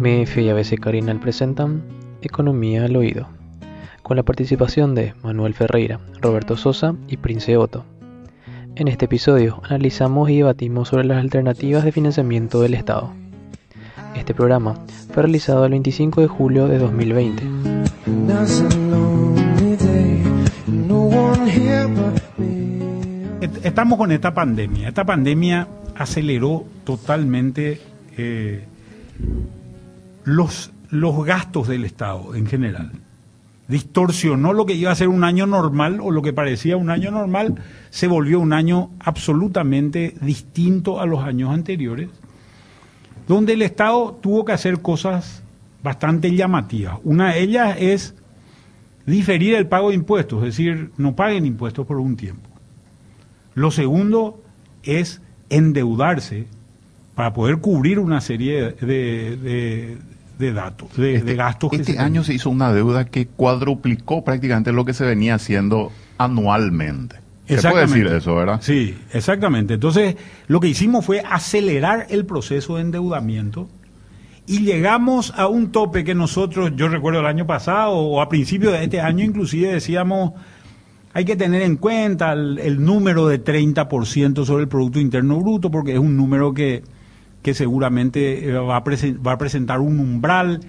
MF y ABC Carinal presentan Economía al Oído, con la participación de Manuel Ferreira, Roberto Sosa y Prince Otto. En este episodio analizamos y debatimos sobre las alternativas de financiamiento del Estado. Este programa fue realizado el 25 de julio de 2020. Estamos con esta pandemia. Esta pandemia aceleró totalmente eh, los, los gastos del Estado en general. Distorsionó lo que iba a ser un año normal o lo que parecía un año normal, se volvió un año absolutamente distinto a los años anteriores, donde el Estado tuvo que hacer cosas bastante llamativas. Una de ellas es diferir el pago de impuestos, es decir, no paguen impuestos por un tiempo. Lo segundo es endeudarse para poder cubrir una serie de, de, datos, de, este, gastos. Este año se hizo una deuda que cuadruplicó prácticamente lo que se venía haciendo anualmente. Se puede decir eso, ¿verdad? Sí, exactamente. Entonces, lo que hicimos fue acelerar el proceso de endeudamiento y llegamos a un tope que nosotros, yo recuerdo el año pasado o a principios de este año inclusive decíamos, hay que tener en cuenta el, número de 30% sobre el Producto Interno Bruto porque es un número que, que seguramente eh, va a, va a presentar un umbral.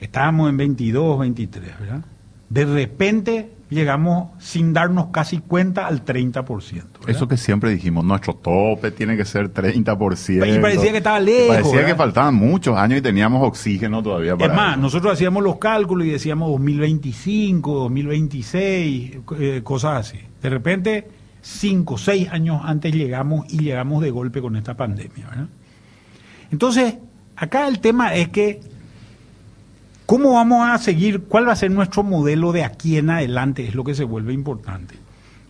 Estábamos en 22, 23, ¿verdad? De repente llegamos sin darnos casi cuenta al 30%. Eso que siempre dijimos, nuestro tope tiene que ser 30%. Y parecía que estaba lejos. Parecía que faltaban muchos años y teníamos oxígeno todavía para Es más, nosotros hacíamos los cálculos y decíamos 2025, 2026, eh, cosas así. De repente, 5, 6 años antes llegamos y llegamos de golpe con esta pandemia. ¿verdad? Entonces, acá el tema es que ¿Cómo vamos a seguir? ¿Cuál va a ser nuestro modelo de aquí en adelante? Es lo que se vuelve importante.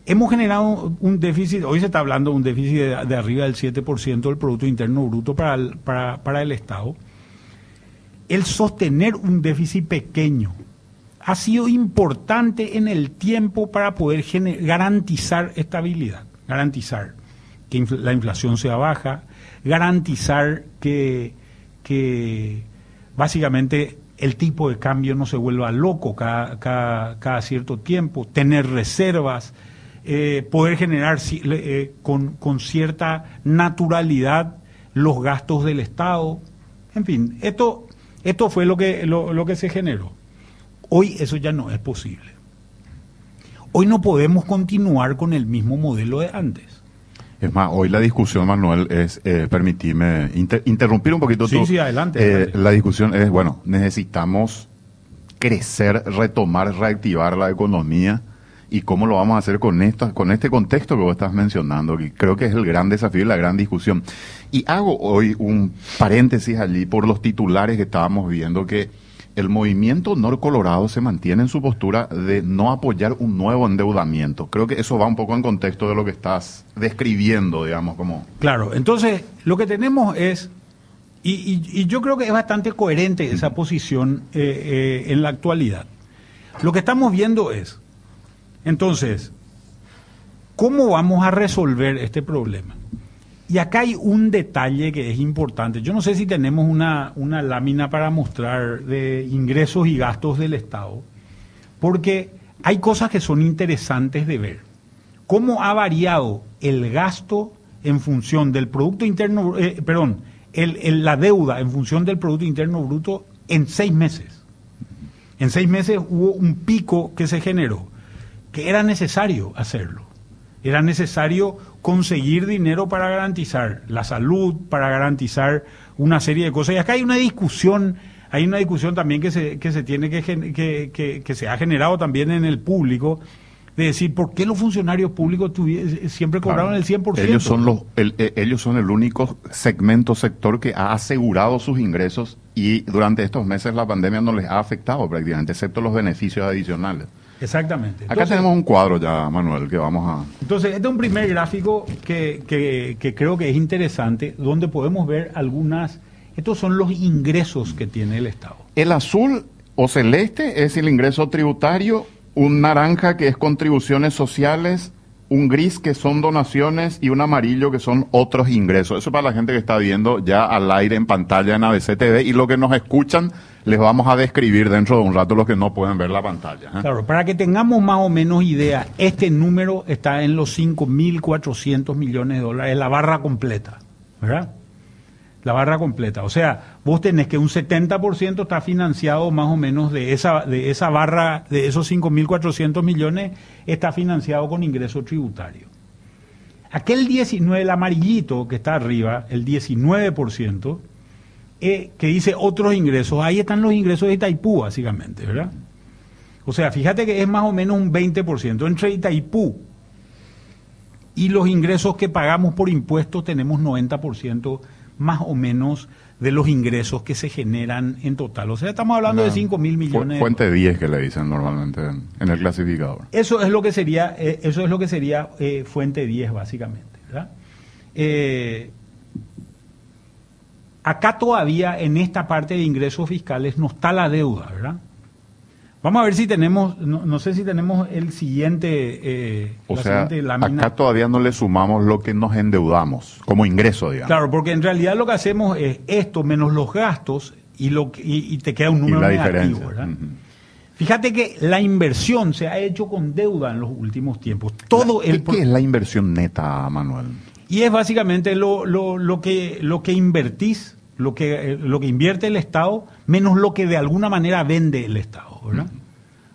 Hemos generado un déficit, hoy se está hablando de un déficit de, arriba del 7% del Producto Interno Bruto para el, para, el Estado. El sostener un déficit pequeño ha sido importante en el tiempo para poder garantizar estabilidad, garantizar que la inflación sea baja, garantizar que, que básicamente el tipo de cambio no se vuelva loco cada, cada, cierto tiempo, tener reservas, eh, poder generar eh, con, con, cierta naturalidad los gastos del Estado. En fin, esto, esto fue lo que, lo, lo que se generó. Hoy eso ya no es posible. Hoy no podemos continuar con el mismo modelo de antes. Es más, hoy la discusión, Manuel, es, eh, permitirme interrumpir un poquito. Sí, sí, adelante, eh, La discusión es, bueno, necesitamos crecer, retomar, reactivar la economía y cómo lo vamos a hacer con, esto, con este contexto que vos estás mencionando, que creo que es el gran desafío y la gran discusión. Y hago hoy un paréntesis allí por los titulares que estábamos viendo que el movimiento Colorado se mantiene en su postura de no apoyar un nuevo endeudamiento. Creo que eso va un poco en contexto de lo que estás describiendo, digamos, como... Claro, entonces lo que tenemos es, y, yo creo que es bastante coherente esa posición eh, eh, en la actualidad. Lo que estamos viendo es, entonces, ¿cómo vamos a resolver este problema? Y acá hay un detalle que es importante. Yo no sé si tenemos una, una lámina para mostrar de ingresos y gastos del Estado, porque hay cosas que son interesantes de ver. ¿Cómo ha variado el gasto en función del Producto Interno, eh, perdón, el, la deuda en función del Producto Interno Bruto en seis meses? En seis meses hubo un pico que se generó, que era necesario hacerlo. Era necesario conseguir dinero para garantizar la salud, para garantizar una serie de cosas. Y acá hay una discusión, hay una discusión también que se, que se tiene que, que, que, se ha generado también en el público de decir por qué los funcionarios públicos siempre cobraron el 100%. Ellos son los el, eh, ellos son el único segmento sector que ha asegurado sus ingresos y durante estos meses la pandemia no les ha afectado prácticamente, excepto los beneficios adicionales. Exactamente. Acá tenemos un cuadro ya, Manuel, que vamos a... Entonces, este es un primer gráfico que, que, creo que es interesante, donde podemos ver algunas... Estos son los ingresos que tiene el Estado. El azul o celeste es el ingreso tributario, un naranja que es contribuciones sociales un gris que son donaciones y un amarillo que son otros ingresos. Eso para la gente que está viendo ya al aire en pantalla en ABC TV y lo que nos escuchan les vamos a describir dentro de un rato los que no pueden ver la pantalla. ¿eh? Claro, para que tengamos más o menos idea, este número está en los 5.400 millones de dólares, la barra completa, ¿verdad? La barra completa. O sea, vos tenés que un 70% está financiado más o menos de esa, de esa barra, de esos 5.400 millones, está financiado con ingreso tributario. Aquel 19, el amarillito que está arriba, el 19%, eh, que dice otros ingresos, ahí están los ingresos de Itaipú, básicamente, ¿verdad? O sea, fíjate que es más o menos un 20%. Entre Itaipú y los ingresos que pagamos por impuestos tenemos 90% más o menos de los ingresos que se generan en total. O sea, estamos hablando de 5 mil millones. Fuente 10 que le dicen normalmente en, el clasificador. Eso es lo que sería, eh, eso es lo que sería eh, fuente 10 básicamente. ¿verdad? Eh, acá todavía en esta parte de ingresos fiscales no está la deuda, ¿verdad? Vamos a ver si tenemos, no, sé si tenemos el siguiente. Eh, o sea, acá todavía no le sumamos lo que nos endeudamos como ingreso, digamos. Claro, porque en realidad lo que hacemos es esto menos los gastos y lo y, te queda un número negativo, ¿verdad? Fíjate que la inversión se ha hecho con deuda en los últimos tiempos. Todo ¿Qué, el... ¿Qué es la inversión neta, Manuel? Y es básicamente lo, lo, lo, que, lo que invertís, lo que, eh, lo que invierte el Estado, menos lo que de alguna manera vende el Estado.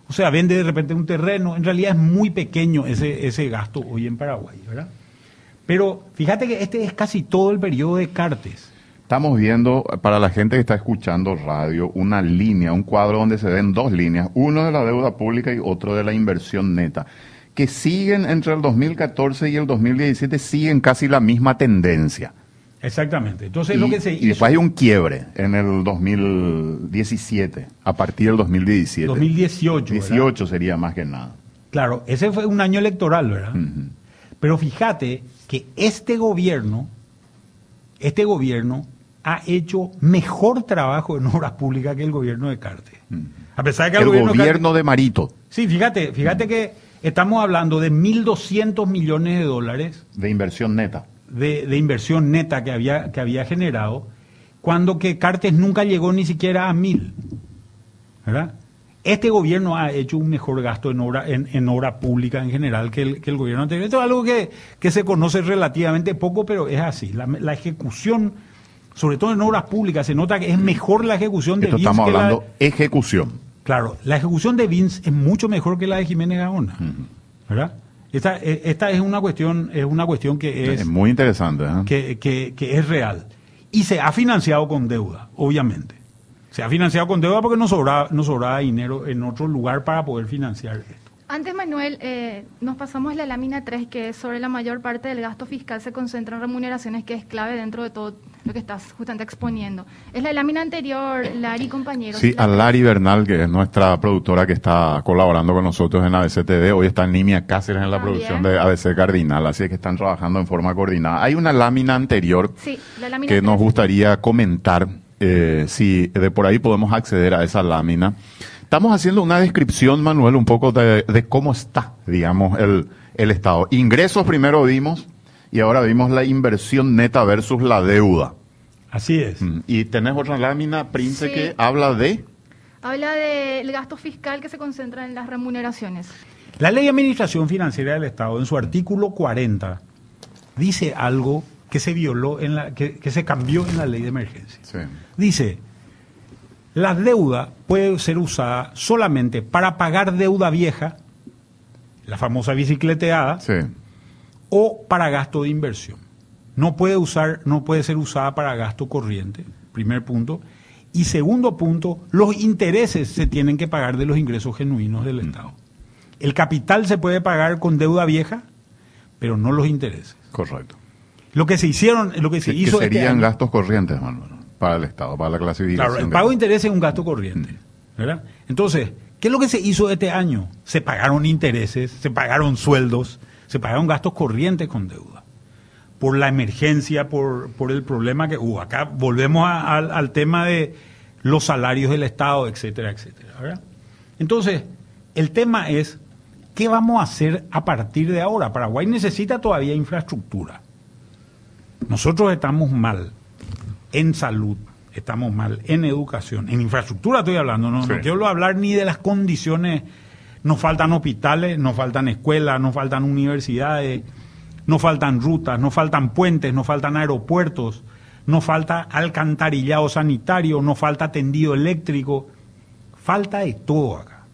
O sea, vende de repente un terreno, en realidad es muy pequeño ese, ese gasto hoy en Paraguay, ¿verdad? Pero fíjate que este es casi todo el periodo de Cartes. Estamos viendo, para la gente que está escuchando radio, una línea, un cuadro donde se ven dos líneas, uno de la deuda pública y otro de la inversión neta, que siguen entre el 2014 y el 2017, siguen casi la misma tendencia. Exactamente. Entonces, y, lo que se y después hay un quiebre en el 2017, a partir del 2017. 2018. 18 sería más que nada. Claro, ese fue un año electoral, ¿verdad? Pero fíjate que este gobierno, este gobierno ha hecho mejor trabajo en obras públicas que el gobierno de Carte. A pesar de que el, gobierno, de Marito. Sí, fíjate, fíjate que estamos hablando de 1.200 millones de dólares. De inversión neta de, inversión neta que había, que había generado, cuando que Cartes nunca llegó ni siquiera a mil. ¿verdad? Este gobierno ha hecho un mejor gasto en obra, en, obra pública en general que el, que el, gobierno anterior. Esto es algo que, que, se conoce relativamente poco, pero es así. La, la, ejecución, sobre todo en obras públicas, se nota que es mejor la ejecución de Esto estamos hablando ejecución. Claro, la ejecución de Vince es mucho mejor que la de Jiménez Gaona. ¿Verdad? Esta, eh, esta es una cuestión, es una cuestión que es, muy interesante, ¿eh? que, que, que, es real. Y se ha financiado con deuda, obviamente. Se ha financiado con deuda porque no sobraba, no sobraba dinero en otro lugar para poder financiar esto. Antes, Manuel, eh, nos pasamos la lámina 3, que sobre la mayor parte del gasto fiscal se concentra en remuneraciones, que es clave dentro de todo lo que estás justamente exponiendo. Es la lámina anterior, Lari, compañero. Sí, a Lari Bernal, que es nuestra productora que está colaborando con nosotros en ABC TV. Hoy está Nimia Cáceres en la producción de ABC Cardinal, así que están trabajando en forma coordinada. Hay una lámina anterior que nos gustaría comentar, eh, si de por ahí podemos acceder a esa lámina. Estamos haciendo una descripción, Manuel, un poco de, cómo está, digamos, el, el Estado. Ingresos primero vimos y ahora vimos la inversión neta versus la deuda. Así es. Mm, y tenés otra lámina, Prince, que habla de... Habla del gasto fiscal que se concentra en las remuneraciones. La ley de administración financiera del Estado, en su artículo 40, dice algo que se violó, en la, que, que se cambió en la ley de emergencia. Sí. Dice, la deuda puede ser usada solamente para pagar deuda vieja, la famosa bicicleteada, o para gasto de inversión. No puede, usar, no puede ser usada para gasto corriente, primer punto. Y segundo punto, los intereses se tienen que pagar de los ingresos genuinos del mm. Estado. El capital se puede pagar con deuda vieja, pero no los intereses. Correcto. Lo que se hicieron, lo que se hizo. Que este serían gastos corrientes, Manuel para el Estado, para la clasificación. Claro, el pago de interés es un gasto corriente. Mm. ¿verdad? Entonces, ¿qué es lo que se hizo este año? Se pagaron intereses, se pagaron sueldos, se pagaron gastos corrientes con deuda. Por la emergencia, por, por el problema que hubo. Acá volvemos al tema de los salarios del Estado, etcétera, etcétera. ¿verdad? Entonces, el tema es ¿qué vamos a hacer a partir de ahora? Paraguay necesita todavía infraestructura. Nosotros estamos mal en salud, estamos mal en educación, en infraestructura estoy hablando, no, no quiero hablar ni de las condiciones, nos faltan hospitales, nos faltan escuelas, nos faltan universidades, nos faltan rutas, nos faltan puentes, nos faltan aeropuertos, nos falta alcantarillado sanitario, nos falta tendido eléctrico, falta de todo acá.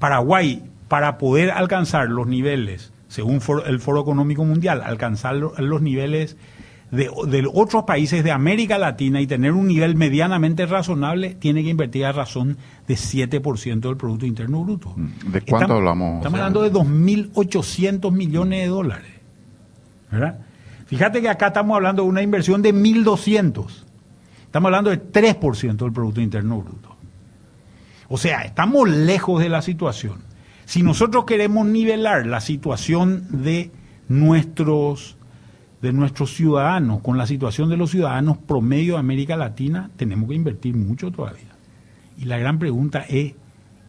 Paraguay, para poder alcanzar los niveles, según el Foro Económico Mundial, alcanzar los niveles de, otros países de América Latina y tener un nivel medianamente razonable, tiene que invertir a razón de 7% del Producto Interno Bruto. Mm, ¿De cuánto hablamos? Estamos hablando de 2.800 millones de dólares. ¿verdad? Fíjate que acá estamos hablando de una inversión de 1.200. Estamos hablando de 3% del Producto Interno Bruto. O sea, estamos lejos de la situación. Si nosotros queremos nivelar la situación de nuestros de nuestros ciudadanos con la situación de los ciudadanos promedio de América Latina, tenemos que invertir mucho todavía. Y la gran pregunta es,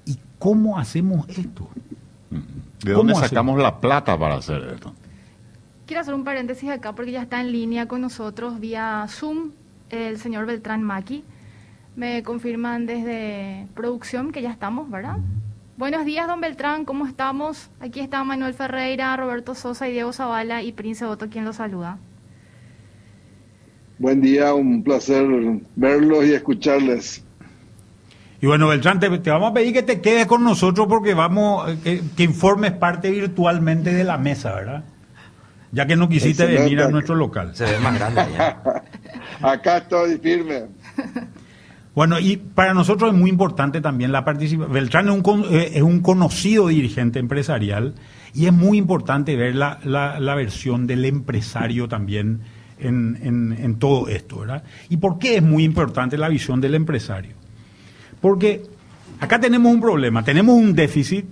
¿y cómo hacemos esto? ¿De dónde sacamos la plata para hacer esto? Quiero hacer un paréntesis acá porque ya está en línea con nosotros vía Zoom el señor Beltrán Maki. Me confirman desde producción que ya estamos, ¿verdad? Buenos días, don Beltrán, ¿cómo estamos? Aquí está Manuel Ferreira, Roberto Sosa y Diego Zavala y Prince Otto, quien los saluda. Buen día, un placer verlos y escucharles. Y bueno, Beltrán, te, vamos a pedir que te quedes con nosotros porque vamos, que, que, informes parte virtualmente de la mesa, ¿verdad? Ya que no quisiste venir a nuestro local. Se ve más grande allá. Acá estoy firme. Bueno, y para nosotros es muy importante también la participación. Beltrán es un, eh, es un conocido dirigente empresarial y es muy importante ver la, la, versión del empresario también en, en, todo esto, ¿verdad? ¿Y por qué es muy importante la visión del empresario? Porque acá tenemos un problema, tenemos un déficit.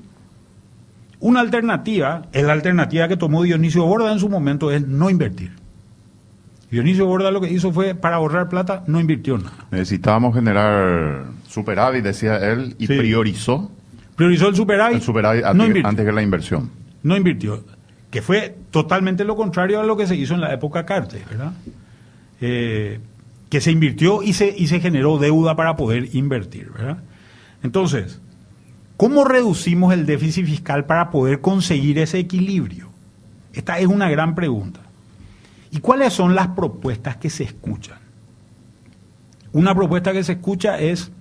Una alternativa, es la alternativa que tomó Dionisio Borda en su momento, es no invertir. Dionisio Borda lo que hizo fue, para ahorrar plata, no invirtió nada. Necesitábamos generar superávit, decía él, y priorizó. Priorizó el superávit. El superávit antes, que la inversión. No invirtió. Que fue totalmente lo contrario a lo que se hizo en la época Carter, ¿verdad? Eh, que se invirtió y se, y se generó deuda para poder invertir, ¿verdad? Entonces, ¿cómo reducimos el déficit fiscal para poder conseguir ese equilibrio? Esta es una gran pregunta. ¿Y cuáles son las propuestas que se escuchan? Una propuesta que se escucha es,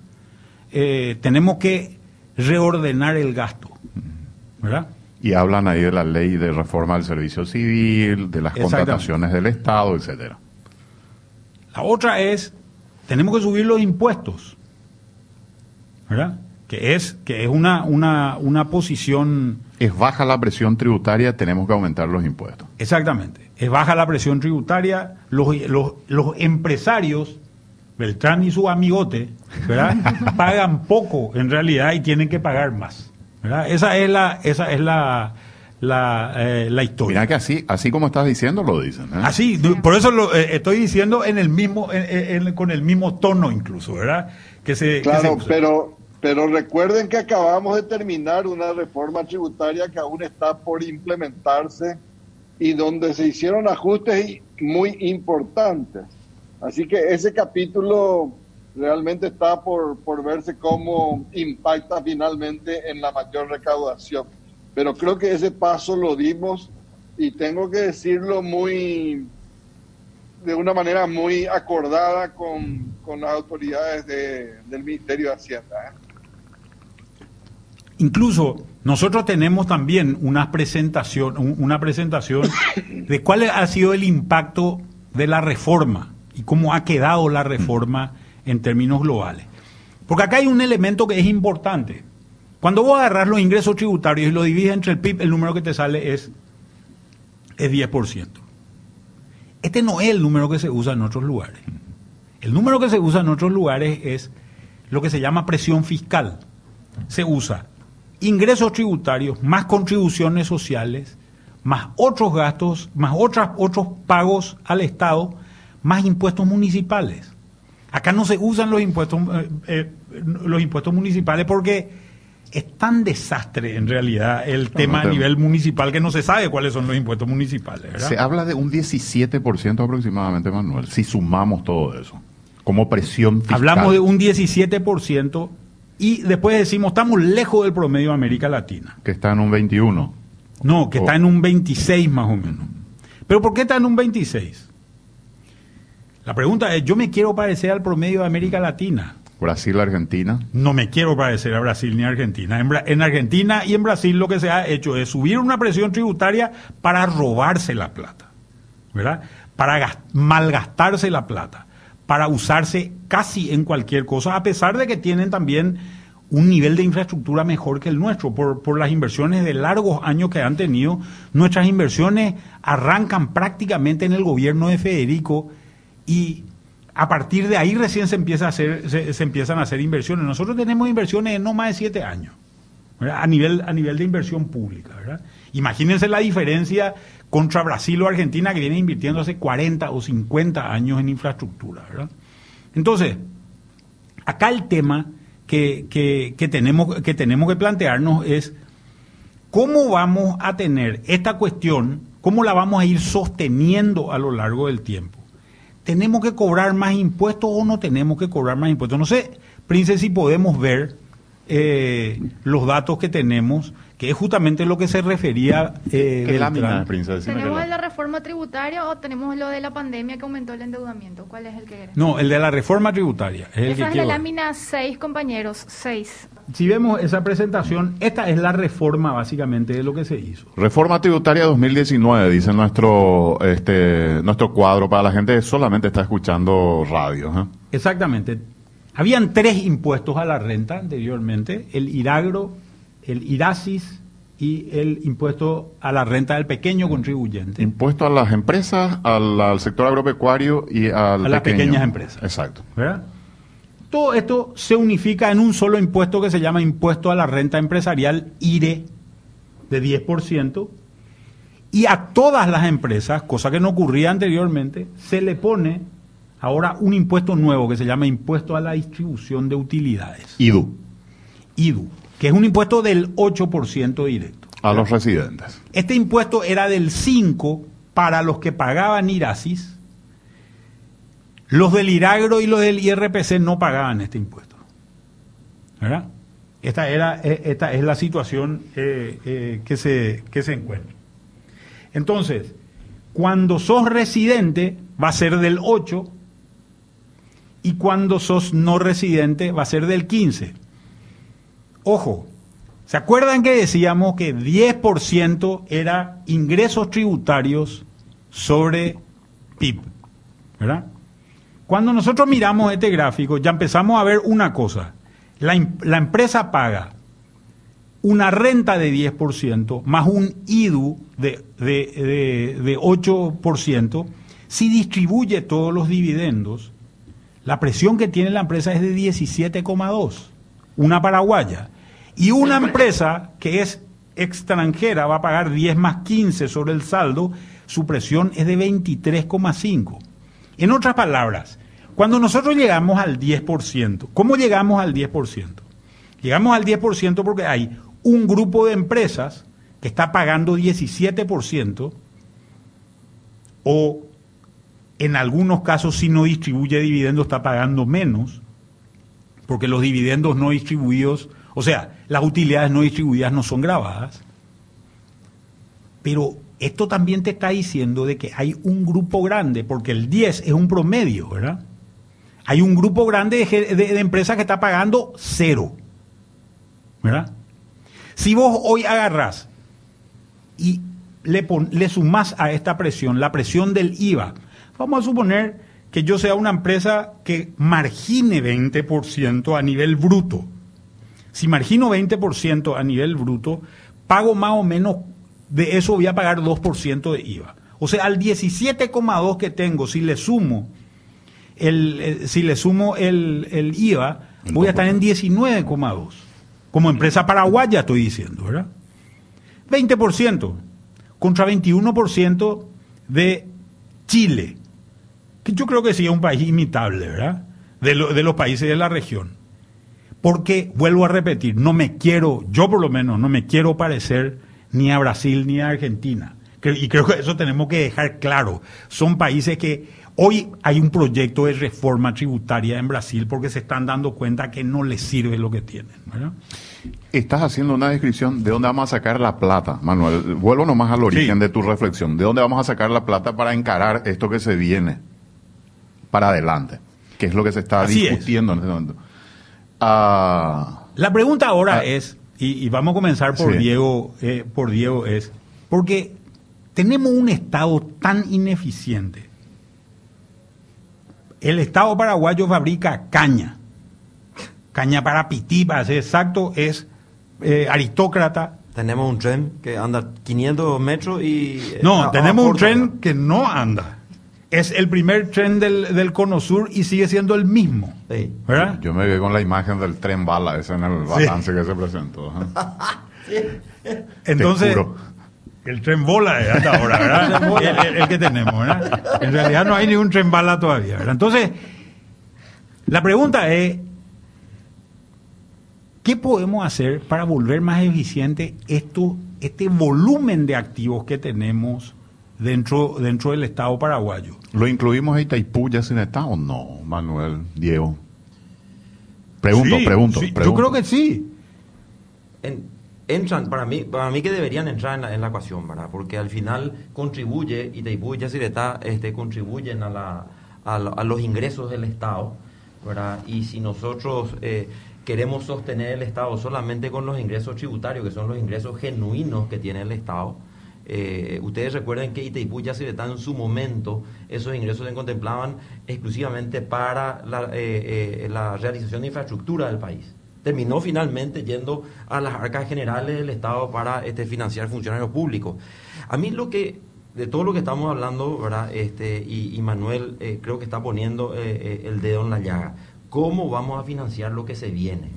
eh, tenemos que reordenar el gasto, ¿verdad? Y hablan ahí de la ley de reforma del servicio civil, de las contrataciones del Estado, etcétera. La otra es, tenemos que subir los impuestos, ¿verdad? Que es, que es una, una, una posición... Es baja la presión tributaria, tenemos que aumentar los impuestos. Exactamente es baja la presión tributaria, los, los, empresarios, Beltrán y su amigote, ¿verdad? pagan poco en realidad y tienen que pagar más. ¿verdad? Esa es la, esa es la, la, eh, la historia. Mira que así, así como estás diciendo, lo dicen. ¿eh? Así, por eso lo eh, estoy diciendo en el mismo, con el mismo tono incluso, ¿verdad? Que se, claro, pero, pero recuerden que acabamos de terminar una reforma tributaria que aún está por implementarse y donde se hicieron ajustes muy importantes. Así que ese capítulo realmente está por, por verse cómo impacta finalmente en la mayor recaudación. Pero creo que ese paso lo dimos y tengo que decirlo muy de una manera muy acordada con, con las autoridades de, del Ministerio de Hacienda. ¿eh? Incluso nosotros tenemos también una presentación, una presentación de cuál ha sido el impacto de la reforma y cómo ha quedado la reforma en términos globales. Porque acá hay un elemento que es importante. Cuando vos agarras los ingresos tributarios y lo divides entre el PIB, el número que te sale es, es 10%. Este no es el número que se usa en otros lugares. El número que se usa en otros lugares es lo que se llama presión fiscal. Se usa ingresos tributarios, más contribuciones sociales, más otros gastos, más otras, otros pagos al Estado, más impuestos municipales. Acá no se usan los impuestos, eh, eh, los impuestos municipales porque es tan desastre en realidad el tema a nivel municipal que no se sabe cuáles son los impuestos municipales. ¿verdad? Se habla de un 17% aproximadamente, Manuel, si sumamos todo eso, como presión fiscal. Hablamos de un 17% y después decimos, estamos lejos del promedio de América Latina. Que está en un 21. No, que está en un 26 más o menos. ¿Pero por qué está en un 26? La pregunta es, yo me quiero parecer al promedio de América Latina. Brasil, Argentina. No me quiero parecer a Brasil ni a Argentina. En, Argentina y en Brasil lo que se ha hecho es subir una presión tributaria para robarse la plata, ¿verdad? Para malgastarse la plata, para usarse casi en cualquier cosa, a pesar de que tienen también un nivel de infraestructura mejor que el nuestro, por, por las inversiones de largos años que han tenido. Nuestras inversiones arrancan prácticamente en el gobierno de Federico y a partir de ahí recién se, empieza a hacer, se, empiezan a hacer inversiones. Nosotros tenemos inversiones en no más de siete años, a nivel, a nivel de inversión pública. ¿verdad? Imagínense la diferencia contra Brasil o Argentina que vienen invirtiendo hace 40 o 50 años en infraestructura. ¿verdad? Entonces, acá el tema que, que, tenemos, que tenemos que plantearnos es cómo vamos a tener esta cuestión, cómo la vamos a ir sosteniendo a lo largo del tiempo. ¿tenemos que cobrar más impuestos o no tenemos que cobrar más impuestos? No sé, Prince, si podemos ver eh, los datos que tenemos, que es justamente lo que se refería. Eh, ¿Qué lámina, Princesa? ¿Tenemos la reforma tributaria o tenemos lo de la pandemia que aumentó el endeudamiento? ¿Cuál es el que No, el de la reforma tributaria. Es Esa es la lámina 6, compañeros, 6. Si vemos esa presentación, esta es la reforma básicamente de lo que se hizo. Reforma tributaria 2019, dice nuestro, este, nuestro cuadro, para la gente que solamente está escuchando radio. ¿eh? Exactamente. Habían tres impuestos a la renta anteriormente, el IRAGRO, el IRASIS y el impuesto a la renta del pequeño contribuyente. Impuesto a las empresas, al, sector agropecuario y al a las pequeñas empresas. Exacto. ¿verdad? Todo esto se unifica en un solo impuesto que se llama impuesto a la renta empresarial, IRE, de 10%, y a todas las empresas, cosa que no ocurría anteriormente, se le pone ahora un impuesto nuevo que se llama impuesto a la distribución de utilidades. IDU. IDU, que es un impuesto del 8% directo. A los residentes. Este impuesto era del 5% para los que pagaban IRASIS los del IRAGRO y los del IRPC no pagaban este impuesto. ¿Verdad? Esta, era, e, esta es la situación eh, eh, que, se, que se encuentra. Entonces, cuando sos residente va a ser del 8 y cuando sos no residente va a ser del 15. Ojo, ¿se acuerdan que decíamos que 10% era ingresos tributarios sobre PIB? ¿Verdad? Cuando nosotros miramos este gráfico, ya empezamos a ver una cosa. La, empresa paga una renta de 10% más un IDU de, de 8%. Si distribuye todos los dividendos, la presión que tiene la empresa es de 17,2, una paraguaya. Y una empresa que es extranjera va a pagar 10 más 15 sobre el saldo, su presión es de 23,5. En otras palabras, cuando nosotros llegamos al 10%, ¿cómo llegamos al 10%? Llegamos al 10% porque hay un grupo de empresas que está pagando 17% o en algunos casos si no distribuye dividendos está pagando menos porque los dividendos no distribuidos, o sea, las utilidades no distribuidas no son grabadas. Pero esto también te está diciendo de que hay un grupo grande, porque el 10 es un promedio, ¿verdad? Hay un grupo grande de, empresas que está pagando cero, ¿verdad? Si vos hoy agarrás y le, le sumás a esta presión la presión del IVA, vamos a suponer que yo sea una empresa que margine 20% a nivel bruto. Si margino 20% a nivel bruto, pago más o menos de eso voy a pagar 2% de IVA. O sea, al 17,2 que tengo, si le sumo el, si le sumo el, el IVA, voy a estar en 19,2. Como empresa paraguaya estoy diciendo, ¿verdad? 20% contra 21% de Chile, que yo creo que sí es un país imitable, ¿verdad? De, de los países de la región. Porque, vuelvo a repetir, no me quiero, yo por lo menos, no me quiero parecer ni a Brasil ni a Argentina. Y creo que eso tenemos que dejar claro. Son países que hoy hay un proyecto de reforma tributaria en Brasil porque se están dando cuenta que no les sirve lo que tienen. Estás haciendo una descripción de dónde vamos a sacar la plata, Manuel. Vuelvo nomás al origen de tu reflexión. ¿De dónde vamos a sacar la plata para encarar esto que se viene para adelante? Que es lo que se está discutiendo en este momento. Ah, la pregunta ahora ah, es, y, vamos a comenzar por Diego, eh, por Diego es, porque tenemos un Estado tan ineficiente. El Estado paraguayo fabrica caña, caña para pití, para ser exacto, es eh, aristócrata. Tenemos un tren que anda 500 metros y... Eh, no, tenemos un tren que no anda. Es el primer tren del, del Cono Sur y sigue siendo el mismo. ¿verdad? Yo me veo con la imagen del tren bala, ese en el balance que se presentó. Entonces, el tren bola hasta ahora, ¿verdad? el, que tenemos, ¿verdad? En realidad no hay ningún tren bala todavía, ¿verdad? Entonces, la pregunta es, ¿qué podemos hacer para volver más eficiente esto, este volumen de activos que tenemos dentro, dentro del Estado paraguayo? ¿Lo incluimos a Itaipú ya sin Estado? No, Manuel, Diego. Pregunto, pregunto, pregunto. Yo creo que sí. En, entran, para mí, para mí que deberían entrar en la, ecuación, ¿verdad? Porque al final contribuye, Itaipú y Yacyretá este, contribuyen a, la, a, los ingresos del Estado, ¿verdad? Y si nosotros eh, queremos sostener el Estado solamente con los ingresos tributarios, que son los ingresos genuinos que tiene el Estado, eh, ustedes recuerden que Itaipú y Yacyretá en su momento, esos ingresos se contemplaban exclusivamente para la, eh, la realización de infraestructura del país terminó finalmente yendo a las arcas generales del Estado para este, financiar funcionarios públicos. A mí lo que, de todo lo que estamos hablando. Este, y, Manuel eh, creo que está poniendo eh, eh, el dedo en la llaga, ¿cómo vamos a financiar lo que se viene?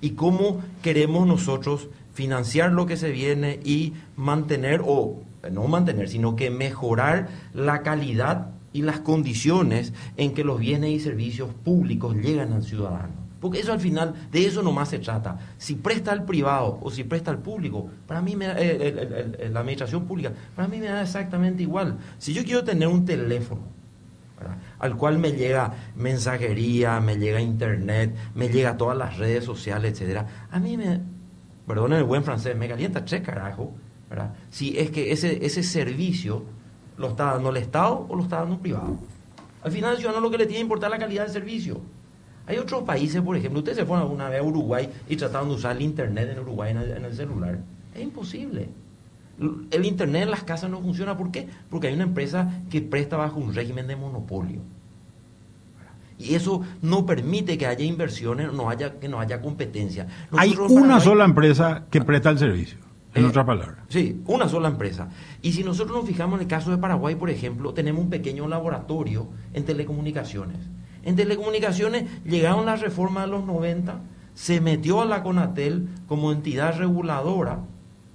¿Y cómo queremos nosotros financiar lo que se viene y mantener, o no mantener, sino que mejorar la calidad y las condiciones en que los bienes y servicios públicos llegan al ciudadano? Porque eso al final, de eso nomás se trata. Si presta al privado o si presta al público, para mí, me, eh, la administración pública, para mí me da exactamente igual. Si yo quiero tener un teléfono al cual me llega mensajería, me llega internet, me llega todas las redes sociales, etcétera, a mí me, perdón el buen francés, me calienta che carajo, ¿verdad? Si es que ese, ese servicio lo está dando el Estado o lo está dando un privado. Al final el ciudadano lo que le tiene que importar es la calidad del servicio. Hay otros países, por ejemplo, ustedes se fueron alguna vez a Uruguay y trataron de usar el Internet en Uruguay en el, celular. Es imposible. El Internet en las casas no funciona. ¿Por qué? Porque hay una empresa que presta bajo un régimen de monopolio. Y eso no permite que haya inversiones, no haya, que no haya competencia. hay una sola empresa que presta el servicio, en eh, otras palabras. Sí, una sola empresa. Y si nosotros nos fijamos en el caso de Paraguay, por ejemplo, tenemos un pequeño laboratorio en telecomunicaciones en telecomunicaciones llegaron las reformas de los 90, se metió a la Conatel como entidad reguladora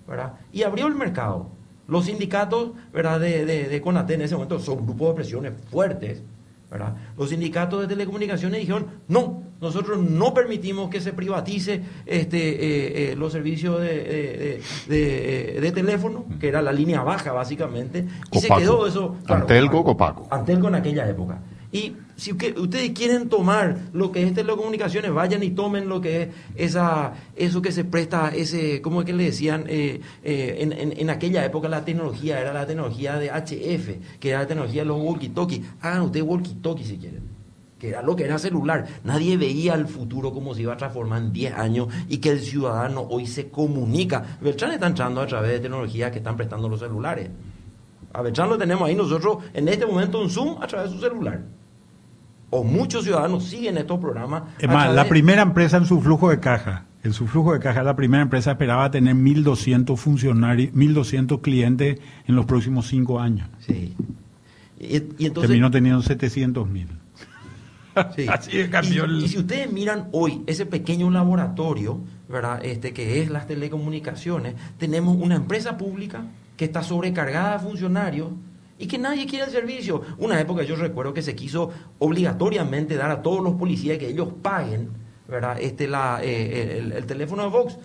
¿verdad? y abrió el mercado. Los sindicatos ¿verdad? De, de, Conatel en ese momento son grupos de presiones fuertes. ¿Verdad? Los sindicatos de telecomunicaciones dijeron, no, nosotros no permitimos que se privatice este, eh, eh, los servicios de, de, teléfono, que era la línea baja básicamente, y se quedó eso... Antelco, Copaco. Antelco en aquella época. Y si ustedes quieren tomar lo que es telecomunicaciones, vayan y tomen lo que es esa, eso que se presta, ese, ¿cómo es que le decían? Eh, eh, en, en, aquella época la tecnología era la tecnología de HF, que era la tecnología de los walkie-talkie. Hagan ustedes walkie-talkie si quieren que era lo que era celular. Nadie veía el futuro como se iba a transformar en 10 años y que el ciudadano hoy se comunica. Beltrán está entrando a través de tecnologías que están prestando los celulares. A Beltrán lo tenemos ahí nosotros en este momento en Zoom a través de su celular o muchos ciudadanos siguen estos programas. Es más, la primera empresa en su flujo de caja, en su flujo de caja, la primera empresa esperaba tener 1.200 funcionarios, 1.200 clientes en los próximos cinco años. Sí. Y, entonces, Terminó teniendo 700.000. Sí. Así cambió y, y, si ustedes miran hoy ese pequeño laboratorio, ¿verdad? Este que es las telecomunicaciones, tenemos una empresa pública que está sobrecargada de funcionarios y que nadie quiere el servicio. Una época yo recuerdo que se quiso obligatoriamente dar a todos los policías que ellos paguen ¿verdad? Este, la, eh, el, el teléfono de Vox,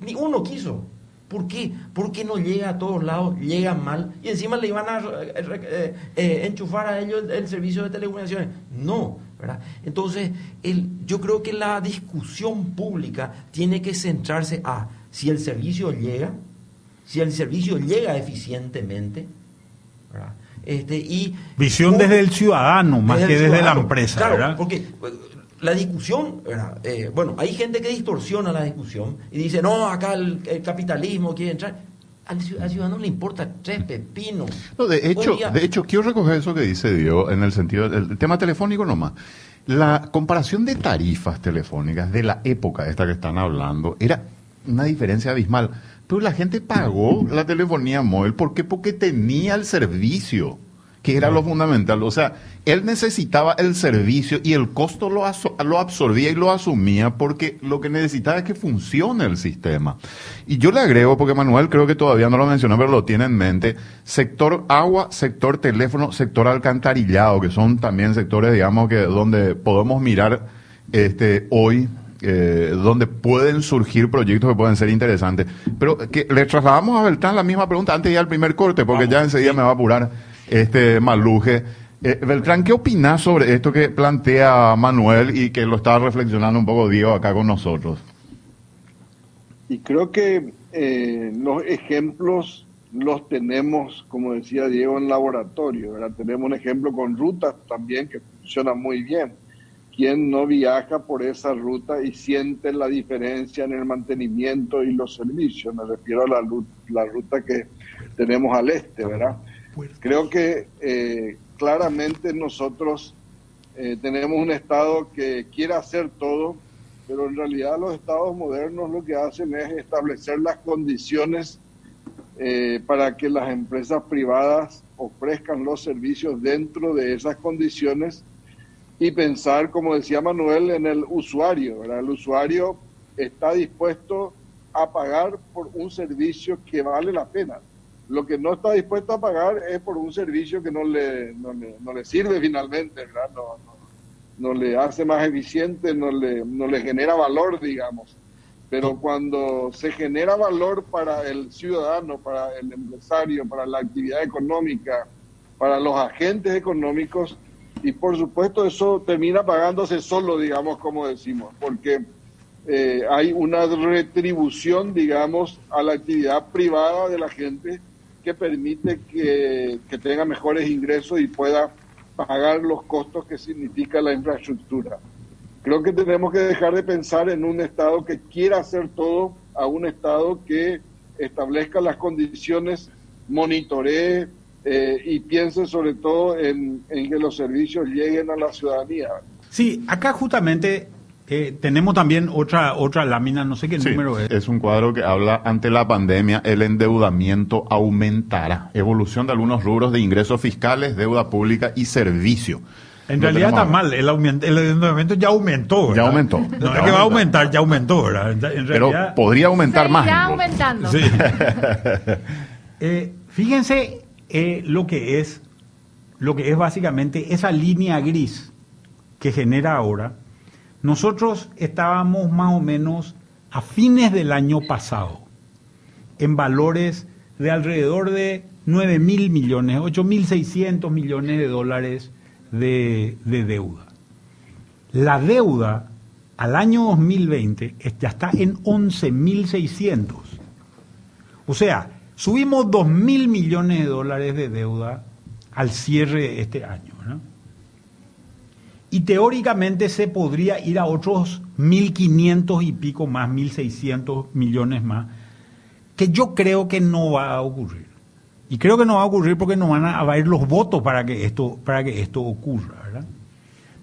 ni uno quiso. ¿Por qué? Porque no llega a todos lados, llega mal y encima le iban a eh, eh, enchufar a ellos el, servicio de telecomunicaciones. No, ¿verdad? Entonces, el, yo creo que la discusión pública tiene que centrarse a si el servicio llega, si el servicio llega eficientemente, ¿verdad? Este, y, Visión desde el ciudadano más que desde la empresa, claro, ¿verdad? Porque la discusión, eh, bueno, hay gente que distorsiona la discusión y dice, no, acá el, el capitalismo quiere entrar. Al, al, ciudadano le importa tres pepinos. No, de hecho, de hecho, quiero recoger eso que dice Diego en el sentido del tema telefónico nomás. La comparación de tarifas telefónicas de la época esta que están hablando era una diferencia abismal. Pero la gente pagó la telefonía móvil. ¿Por qué? Porque tenía el servicio que era lo fundamental. O sea, él necesitaba el servicio y el costo lo, lo, absorbía y lo asumía porque lo que necesitaba es que funcione el sistema. Y yo le agrego, porque Manuel creo que todavía no lo mencionó, pero lo tiene en mente, sector agua, sector teléfono, sector alcantarillado, que son también sectores, digamos, que donde podemos mirar este hoy eh, donde pueden surgir proyectos que pueden ser interesantes. Pero que le trasladamos a Beltrán la misma pregunta antes de ir al primer corte, porque Vamos, ya enseguida sí. me va a apurar este Maluje. Eh, Beltrán, ¿qué opinas sobre esto que plantea Manuel y que lo estaba reflexionando un poco Diego acá con nosotros? Y creo que eh, los ejemplos los tenemos, como decía Diego, en laboratorio. ¿verdad? Tenemos un ejemplo con rutas también que funciona muy bien. Quien no viaja por esa ruta y siente la diferencia en el mantenimiento y los servicios? Me refiero a la, la ruta que tenemos al este, ¿verdad? Creo que eh, claramente nosotros eh, tenemos un Estado que quiere hacer todo, pero en realidad los Estados modernos lo que hacen es establecer las condiciones eh, para que las empresas privadas ofrezcan los servicios dentro de esas condiciones y pensar, como decía Manuel, en el usuario. ¿verdad? El usuario está dispuesto a pagar por un servicio que vale la pena lo que no está dispuesto a pagar es por un servicio que no le, no le, no le sirve finalmente, ¿verdad? No, no, no, le hace más eficiente, no le, no le genera valor, digamos. Pero cuando se genera valor para el ciudadano, para el empresario, para la actividad económica, para los agentes económicos, y por supuesto eso termina pagándose solo, digamos, como decimos, porque eh, hay una retribución, digamos, a la actividad privada de la gente que permite que, que, tenga mejores ingresos y pueda pagar los costos que significa la infraestructura. Creo que tenemos que dejar de pensar en un Estado que quiera hacer todo a un Estado que establezca las condiciones, monitoree eh, y piense sobre todo en, en que los servicios lleguen a la ciudadanía. Sí, acá justamente eh, tenemos también otra otra lámina, no sé qué sí, número es. Es un cuadro que habla ante la pandemia, el endeudamiento aumentará. Evolución de algunos rubros de ingresos fiscales, deuda pública y servicio. En realidad está mal, el, aumento, el endeudamiento ya aumentó. ¿verdad? Ya aumentó. No ya es que va a aumentar, ya aumentó. ¿verdad? En Pero podría aumentar más. Incluso. aumentando. Sí. Eh, fíjense eh, lo que es lo que es básicamente esa línea gris que genera ahora. Nosotros estábamos más o menos a fines del año pasado en valores de alrededor de 9 mil millones, 8 mil 600 millones de dólares de, de deuda. La deuda al año 2020 es- ya está en 11 mil 600. O sea, subimos 2 mil millones de dólares de deuda al cierre de este año. ¿no? Y teóricamente se podría ir a otros 1.500 y pico más, 1.600 millones más, que yo creo que no va a ocurrir. Y creo que no va a ocurrir porque no van a, va a ir los votos para que esto, para que esto ocurra. ¿verdad?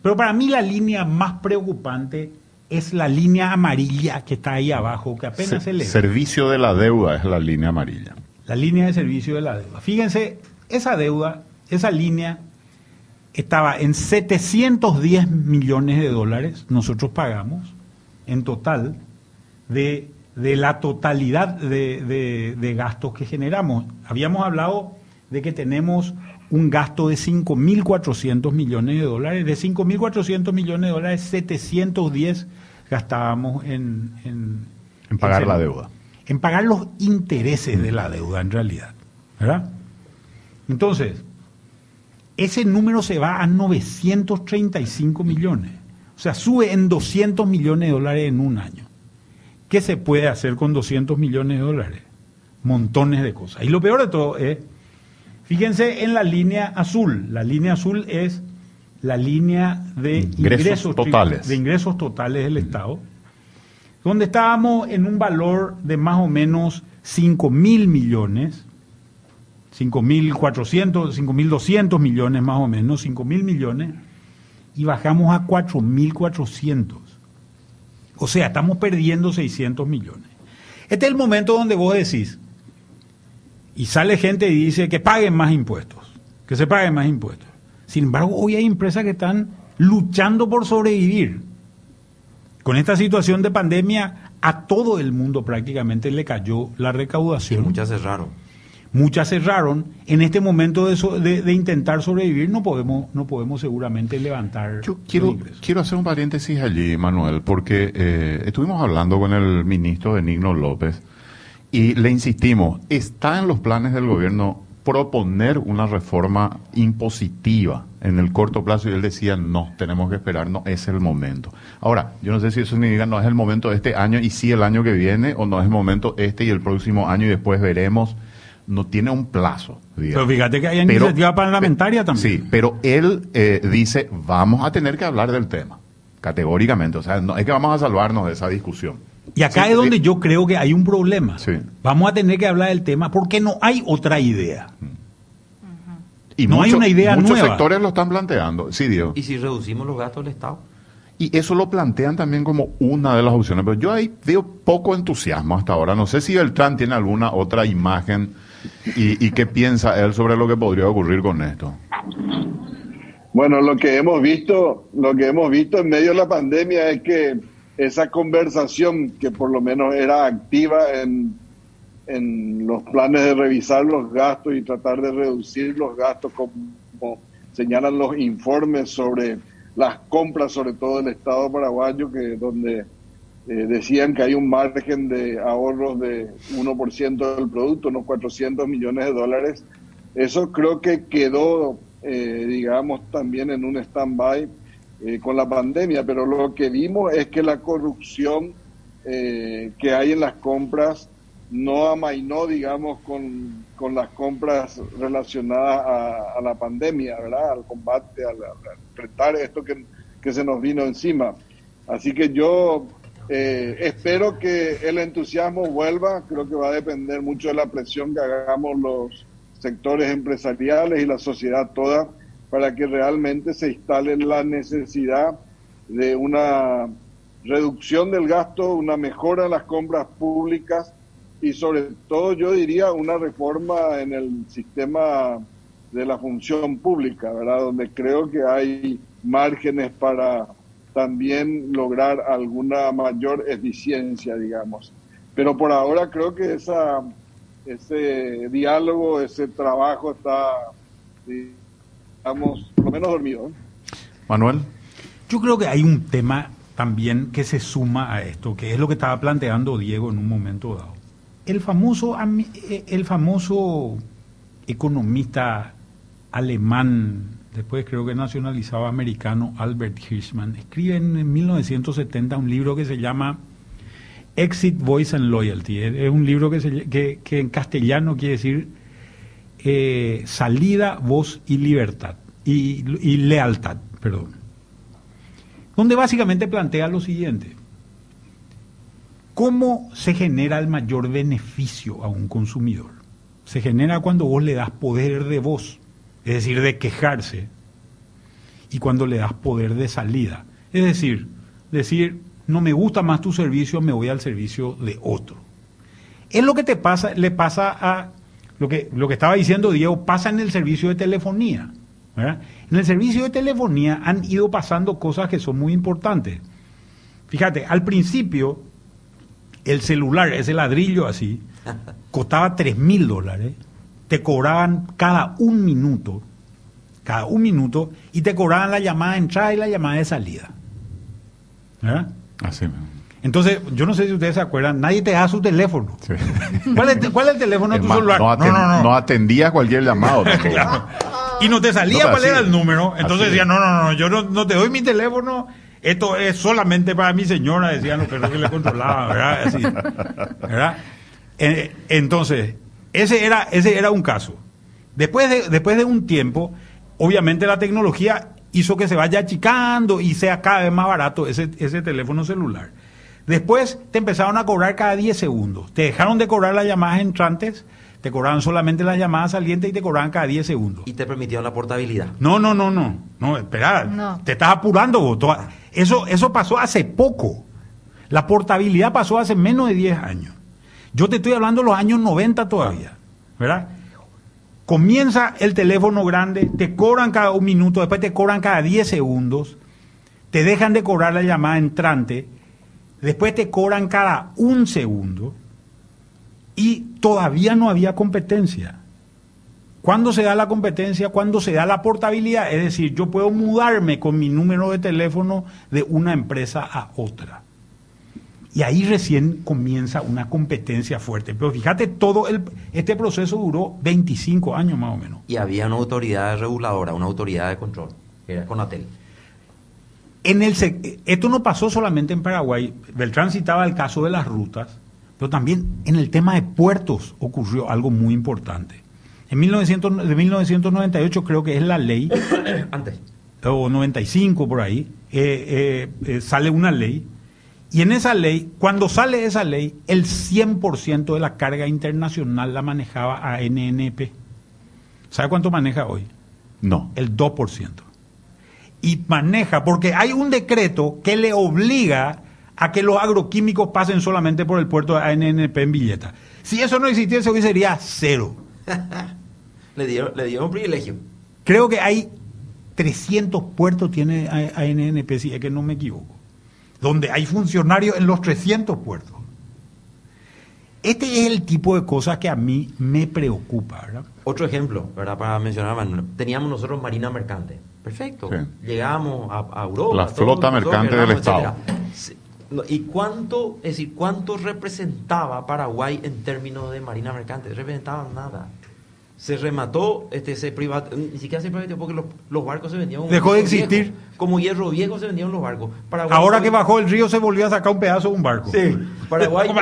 Pero para mí la línea más preocupante es la línea amarilla que está ahí abajo, que apenas se Se- lee. servicio de la deuda es la línea amarilla. La línea de servicio de la deuda. Fíjense, esa deuda, esa línea estaba en 710 millones de dólares, nosotros pagamos en total de, de la totalidad de, de- de gastos que generamos. Habíamos hablado de que tenemos un gasto de 5.400 millones de dólares. De 5.400 millones de dólares, 710 gastábamos en... En, En pagar en- la deuda. En pagar los intereses de la deuda, en realidad. ¿Verdad? Entonces, ese número se va a 935 millones. O sea, sube en 200 millones de dólares en un año. ¿Qué se puede hacer con 200 millones de dólares? Montones de cosas. Y lo peor de todo es, fíjense en la línea azul. La línea azul es la línea de Ingresos totales. de ingresos totales del Estado, donde estábamos en un valor de más o menos 5 mil millones, 5.400, 5.200 millones más o menos, 5.000 millones, y bajamos a 4.400. O sea, estamos perdiendo 600 millones. Este es el momento donde vos decís, y sale gente y dice que paguen más impuestos, que se paguen más impuestos. Sin embargo, hoy hay empresas que están luchando por sobrevivir. Con esta situación de pandemia, a todo el mundo prácticamente le cayó la Y recaudación. muchas cerraron. Muchas cerraron. En este momento de, so- de- de intentar sobrevivir no podemos, no podemos seguramente levantar Yo quiero, quiero hacer un paréntesis allí, Manuel, porque eh, estuvimos hablando con el ministro Benigno López y le insistimos, está en los planes del gobierno proponer una reforma impositiva en el corto plazo y él decía, no, tenemos que esperar, no es el momento. Ahora, yo no sé si eso significa no es el momento de este año y sí el año que viene o no es el momento este y el próximo año y después veremos. No tiene un plazo. digamos. Pero fíjate que hay Pero- iniciativa parlamentaria también. Sí, pero él eh, dice, vamos a tener que hablar del tema, categóricamente. O sea, no es que vamos a salvarnos de esa discusión. Y acá Sí, es donde sí. yo creo que hay un problema. Sí. Vamos a tener que hablar del tema porque no hay otra idea. Y No hay una idea muchos nueva. sectores lo están planteando. Sí, Diego. ¿Y si reducimos los gastos del Estado? Y eso lo plantean también como una de las opciones. Pero yo ahí veo poco entusiasmo hasta ahora. No sé si Beltrán tiene alguna otra imagen y, y qué piensa él sobre lo que podría ocurrir con esto. Bueno, lo que hemos visto, lo que hemos visto en medio de la pandemia es que esa conversación que por lo menos era activa en, en los planes de revisar los gastos y tratar de reducir los gastos como señalan los informes sobre las compras, sobre todo del Estado paraguayo, que donde eh, decían que hay un margen de ahorros de 1% del producto, unos 400 millones de dólares. Eso creo que quedó, eh, digamos, también en un stand-by eh, con la pandemia, pero lo que vimos es que la corrupción eh, que hay en las compras no amainó, digamos, con, con las compras relacionadas a, la pandemia, ¿verdad? Al combate, al, al enfrentar esto que, que se nos vino encima. Así que yo eh, espero que el entusiasmo vuelva, creo que va a depender mucho de la presión que hagamos los sectores empresariales y la sociedad toda para que realmente se instale la necesidad de una reducción del gasto, una mejora en las compras públicas y sobre todo yo diría una reforma en el sistema de la función pública, ¿verdad? Donde creo que hay márgenes para también lograr alguna mayor eficiencia, digamos. Pero por ahora creo que esa ese diálogo, ese trabajo está, digamos, por lo menos dormido. ¿eh? Manuel. Yo creo que hay un tema también que se suma a esto, que es lo que estaba planteando Diego en un momento dado. El famoso, eh, el famoso economista alemán, después creo que nacionalizado americano, Albert Hirschman, escribe en 1970 un libro que se llama Exit, Voice and Loyalty. Es es un libro que, se- que- que en castellano quiere decir eh, salida, voz y libertad, y, y lealtad, perdón. Donde básicamente plantea lo siguiente. ¿Cómo se genera el mayor beneficio a un consumidor? Se genera cuando vos le das poder de voz, es decir, de quejarse, y cuando le das poder de salida. Es decir, decir, no me gusta más tu servicio, me voy al servicio de otro. Es lo que te pasa, le pasa a lo que, lo que estaba diciendo Diego, pasa en el servicio de telefonía. ¿verdad? En el servicio de telefonía han ido pasando cosas que son muy importantes. Fíjate, al principio, el celular, ese ladrillo así, costaba 3 mil dólares, te cobraban cada un minuto, cada un minuto, y te cobraban la llamada de entrada y la llamada de salida. ¿verdad? Así mismo. Entonces, yo no sé si ustedes se acuerdan, nadie te da su teléfono. Sí. ¿Cuál, es, cuál es el teléfono de tu celular? no, aten- no atendía cualquier llamado. Claro. Y no te salía cuál era el número. Entonces Así. decían, no, no, no, yo no, no te doy mi teléfono. Esto es solamente para mi señora, decían los perros que le controlaban, ¿verdad? Así, ¿verdad? Eh, entonces, ese era, ese era un caso. Después de, después de un tiempo, obviamente la tecnología hizo que se vaya achicando y sea cada vez más barato ese, ese teléfono celular. Después te empezaron a cobrar cada 10 segundos. Te dejaron de cobrar las llamadas entrantes, te cobraban solamente las llamadas salientes y te cobraban cada 10 segundos. Y te permitió la portabilidad. No, no, no, no. No, espera. No. Te estás apurando vos. Eso, eso pasó hace poco. La portabilidad pasó hace menos de 10 años. Yo te estoy hablando de los años 90 todavía. ¿Verdad? Comienza el teléfono grande, te cobran cada un minuto, después te cobran cada 10 segundos, te dejan de cobrar la llamada entrante, después te cobran cada un segundo y todavía no había competencia. ¿Cuándo se da la competencia? Cuando se da la portabilidad. Es decir, yo puedo mudarme con mi número de teléfono de una empresa a otra. Y ahí recién comienza una competencia fuerte. Pero fíjate, todo el, este proceso duró 25 años más o menos. Y había una autoridad reguladora, una autoridad de control, que era Conatel. En el, esto no pasó solamente en Paraguay. Beltrán citaba el caso de las rutas, pero también en el tema de puertos ocurrió algo muy importante. En 1900 de 1998 creo que es la ley Antes. o 95 por ahí, eh, eh, eh, sale una ley. Y en esa ley, cuando sale esa ley, el 100% de la carga internacional la manejaba a NNP. ¿Sabe cuánto maneja hoy? No. El 2%. Y maneja, porque hay un decreto que le obliga a que los agroquímicos pasen solamente por el puerto de ANNP en Villeta. Si eso no existiese, hoy sería cero. Le dieron, le dieron un privilegio. Creo que hay 300 puertos tiene ANNP, si es que no me equivoco, donde hay funcionarios en los 300 puertos. Este es el tipo de cosas que a mí me preocupa, ¿verdad? Otro ejemplo, ¿verdad? Para mencionar, Manuel. Teníamos nosotros Marina Mercante. Perfecto. Sí. Llegamos a, a Europa. La flota mercante del Estado. ¿Y cuánto, es decir, cuánto representaba Paraguay en términos de Marina Mercante? Representaba nada. Se remató, este, se privat, ni siquiera se privatizó porque los, los barcos se vendían como Dejó de existir. viejo. Como hierro viejo se vendían los barcos. Paraguay Ahora hoy- que bajó el río se volvió a sacar un pedazo de un barco. Sí, Paraguay, hoy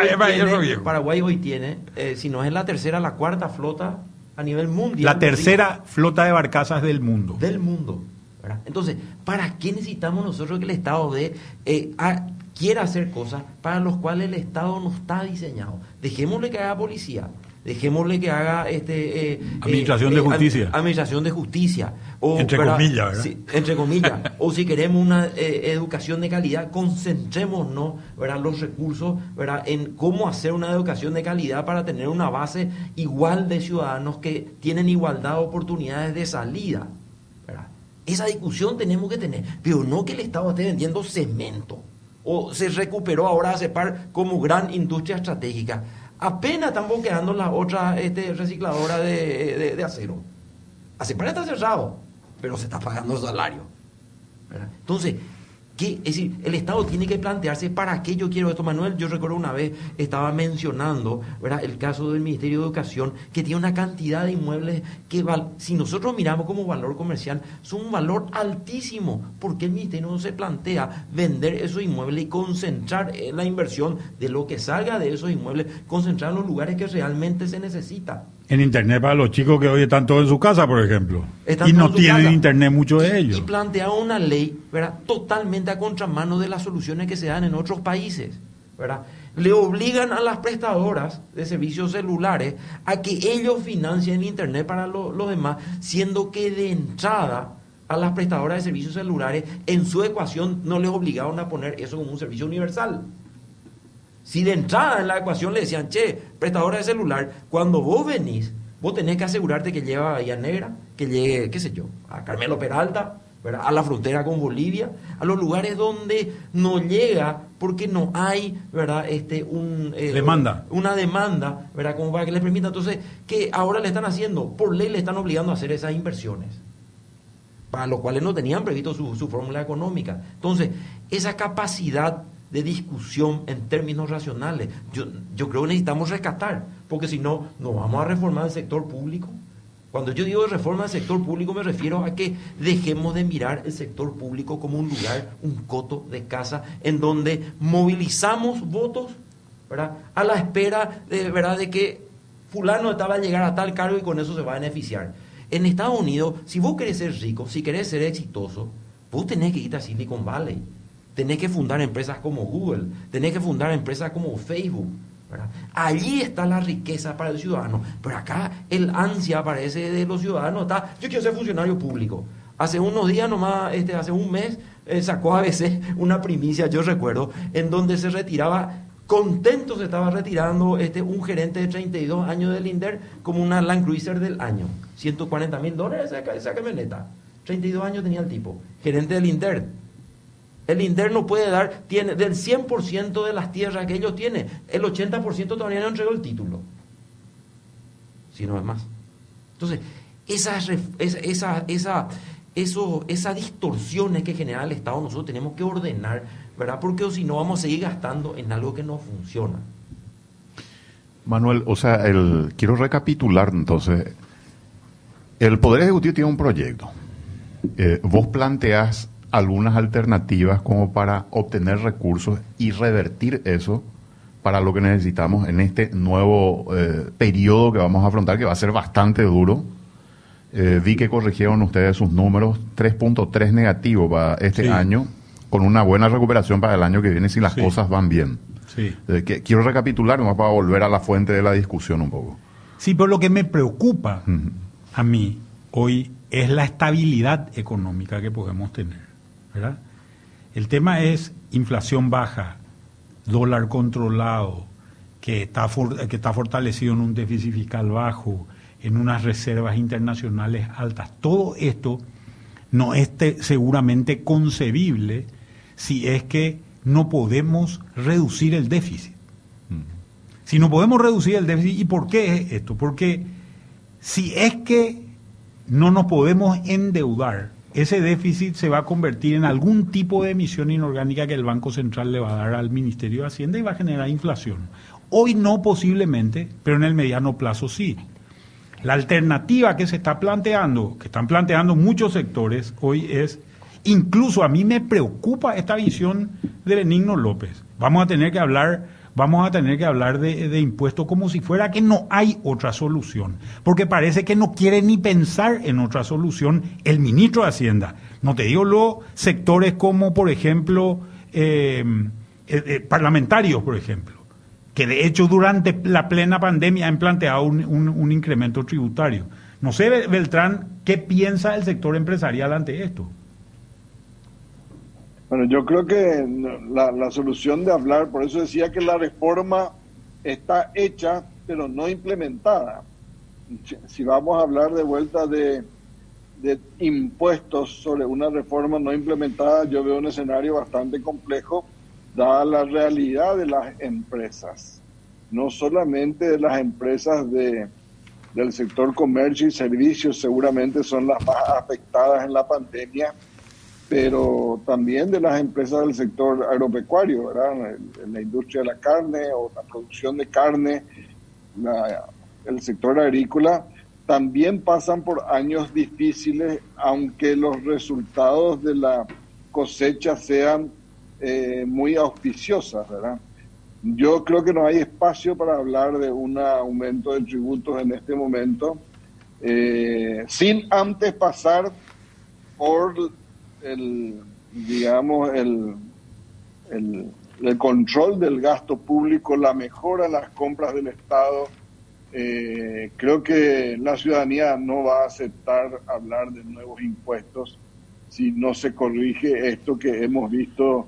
tiene. Paraguay hoy tiene, eh, si no es la tercera, la cuarta flota a nivel mundial. La tercera flota de barcazas del mundo. del mundo. ¿verdad? Entonces, ¿para qué necesitamos nosotros que el Estado de, eh, quiera hacer cosas para los cuales el Estado no está diseñado? Dejémosle que haga policía. Dejémosle que haga este eh, Administración eh, de eh, justicia. ad- administración de justicia. O, Entre comillas, ¿verdad? Entre comillas. o si queremos una eh, educación de calidad, concentrémonos ¿verdad? los recursos ¿verdad? en cómo hacer una educación de calidad para tener una base igual de ciudadanos que tienen igualdad de oportunidades de salida. ¿verdad? Esa discusión tenemos que tener, pero no que el Estado esté vendiendo cemento o se recuperó ahora a CEPAR como gran industria estratégica. Apenas están boqueando las otras este, recicladoras de, de- de acero. A CEPAR está cerrado, pero se está pagando salario. ¿verdad? Entonces, ¿qué? es decir, el Estado tiene que plantearse para qué yo quiero esto. Manuel, yo recuerdo una vez estaba mencionando ¿verdad? el caso del Ministerio de Educación, que tiene una cantidad de inmuebles que, si nosotros miramos como valor comercial, son un valor altísimo. ¿Por qué el Ministerio no se plantea vender esos inmuebles y concentrar eh, la inversión de lo que salga de esos inmuebles, concentrar en los lugares que realmente se necesita? En internet para los chicos que hoy están todos en su casa, por ejemplo. Están y no tienen casa. internet muchos de Y ellos. plantea una ley ¿verdad? totalmente a contramano de las soluciones que se dan en otros países. ¿verdad? Le obligan a las prestadoras de servicios celulares a que ellos financien el Internet para lo- los demás, siendo que de entrada a las prestadoras de servicios celulares en su ecuación no les obligaron a poner eso como un servicio universal. Si de entrada en la ecuación le decían, che, prestadora de celular, cuando vos venís, vos tenés que asegurarte que lleva a Bahía Negra, que llegue, qué sé yo, a Carmelo Peralta, ¿verdad? a la frontera con Bolivia, a los lugares donde no llega porque no hay, ¿verdad? Este, un, eh, Demanda. Una demanda, ¿verdad? Como para que les permita. Entonces, que ahora le están haciendo, por ley le están obligando a hacer esas inversiones para los cuales no tenían previsto su, su fórmula económica. Entonces, esa capacidad de discusión en términos racionales. Yo, yo creo que necesitamos rescatar, porque si no, no vamos a reformar el sector público. Cuando yo digo reforma del sector público me refiero a que dejemos de mirar el sector público como un lugar, un coto de casa, en donde movilizamos votos a la espera de, ¿verdad? de que fulano estaba a llegar a tal cargo y con eso se va a beneficiar. En Estados Unidos, si vos querés ser rico, si querés ser exitoso, vos tenés que irte a Silicon Valley. Tenés que fundar empresas como Google, tenés que fundar empresas como Facebook. Allí está la riqueza para el ciudadano. Pero acá el ansia parece de los ciudadanos está, yo quiero ser funcionario público. Hace unos días nomás, este, hace un mes, eh, sacó a veces una primicia, yo recuerdo, en donde se retiraba, contento se estaba retirando este, un gerente de 32 años del INDER como una Land Cruiser del año. 140 mil dólares esa, esa camioneta. 32 años tenía el tipo. Gerente del INDER el INDER no puede dar, tiene del 100% de las tierras que ellos tienen, el 80% todavía no entregó el título. Si no es más. Entonces, esas, esa, esa, eso, distorsiones que genera el Estado nosotros tenemos que ordenar, ¿verdad? Porque si no vamos a seguir gastando en algo que no funciona. Manuel, o sea, el, quiero recapitular entonces. El Poder Ejecutivo tiene un proyecto. Eh, vos planteás algunas alternativas como para obtener recursos y revertir eso para lo que necesitamos en este nuevo eh, periodo que vamos a afrontar, que va a ser bastante duro. Eh, vi que corrigieron ustedes sus números, 3.3 negativo para este año, con una buena recuperación para el año que viene si las cosas van bien. Sí. Eh, que, quiero recapitular nomás para volver a la fuente de la discusión un poco. Sí, pero lo que me preocupa a mí hoy es la estabilidad económica que podemos tener. El tema es inflación baja, dólar controlado, que está, que está fortalecido en un déficit fiscal bajo, en unas reservas internacionales altas. Todo esto no es seguramente concebible si es que no podemos reducir el déficit. Si no podemos reducir el déficit, ¿y por qué es esto? Porque si es que no nos podemos endeudar, ese déficit se va a convertir en algún tipo de emisión inorgánica que el Banco Central le va a dar al Ministerio de Hacienda y va a generar inflación. Hoy no posiblemente, pero en el mediano plazo sí. La alternativa que se está planteando, que están planteando muchos sectores hoy es, incluso a mí me preocupa esta visión de Benigno López. Vamos a tener que hablar vamos a tener que hablar de, impuestos como si fuera que no hay otra solución, porque parece que no quiere ni pensar en otra solución el ministro de Hacienda. No te digo los sectores como, por ejemplo, em, eh, eh, parlamentarios, por ejemplo, que de hecho durante la plena pandemia han planteado un incremento tributario. No sé, Beltrán, ¿qué piensa el sector empresarial ante esto? Bueno, yo creo que la, solución de hablar, por eso decía que la reforma está hecha, pero no implementada. Si vamos a hablar de vuelta de, impuestos sobre una reforma no implementada, yo veo un escenario bastante complejo, dada la realidad de las empresas, no solamente de las empresas de, del sector comercio y servicios, seguramente son las más afectadas en la pandemia, pero también de las empresas del sector agropecuario, ¿verdad? En la industria de la carne o la producción de carne, el sector agrícola, también pasan por años difíciles, aunque los resultados de la cosecha sean eh, muy auspiciosas, ¿verdad? Yo creo que no hay espacio para hablar de un aumento de tributos en este momento, eh, sin antes pasar por el, digamos, el, el, control del gasto público, la mejora en las compras del Estado, eh, creo que la ciudadanía no va a aceptar hablar de nuevos impuestos si no se corrige esto que hemos visto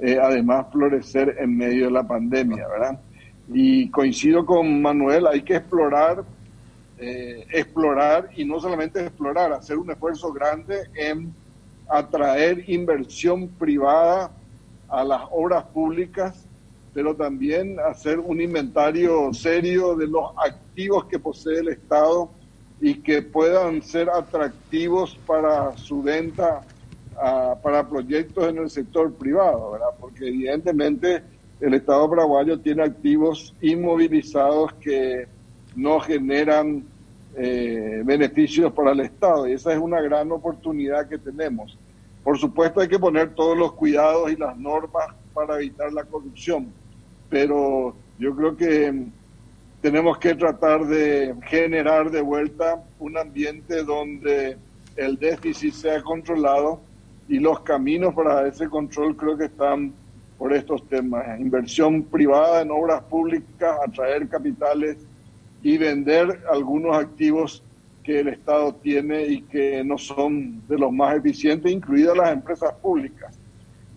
eh, además florecer en medio de la pandemia, ¿verdad? Y coincido con Manuel, hay que explorar, eh, explorar y no solamente explorar, hacer un esfuerzo grande en atraer inversión privada a las obras públicas, pero también hacer un inventario serio de los activos que posee el Estado y que puedan ser atractivos para su venta para proyectos en el sector privado, ¿verdad? porque evidentemente el Estado paraguayo tiene activos inmovilizados que no generan eh, beneficios para el Estado y esa es una gran oportunidad que tenemos. Por supuesto hay que poner todos los cuidados y las normas para evitar la corrupción, pero yo creo que tenemos que tratar de generar de vuelta un ambiente donde el déficit sea controlado y los caminos para ese control creo que están por estos temas. Inversión privada en obras públicas, atraer capitales y vender algunos activos que el Estado tiene y que no son de los más eficientes, incluidas las empresas públicas.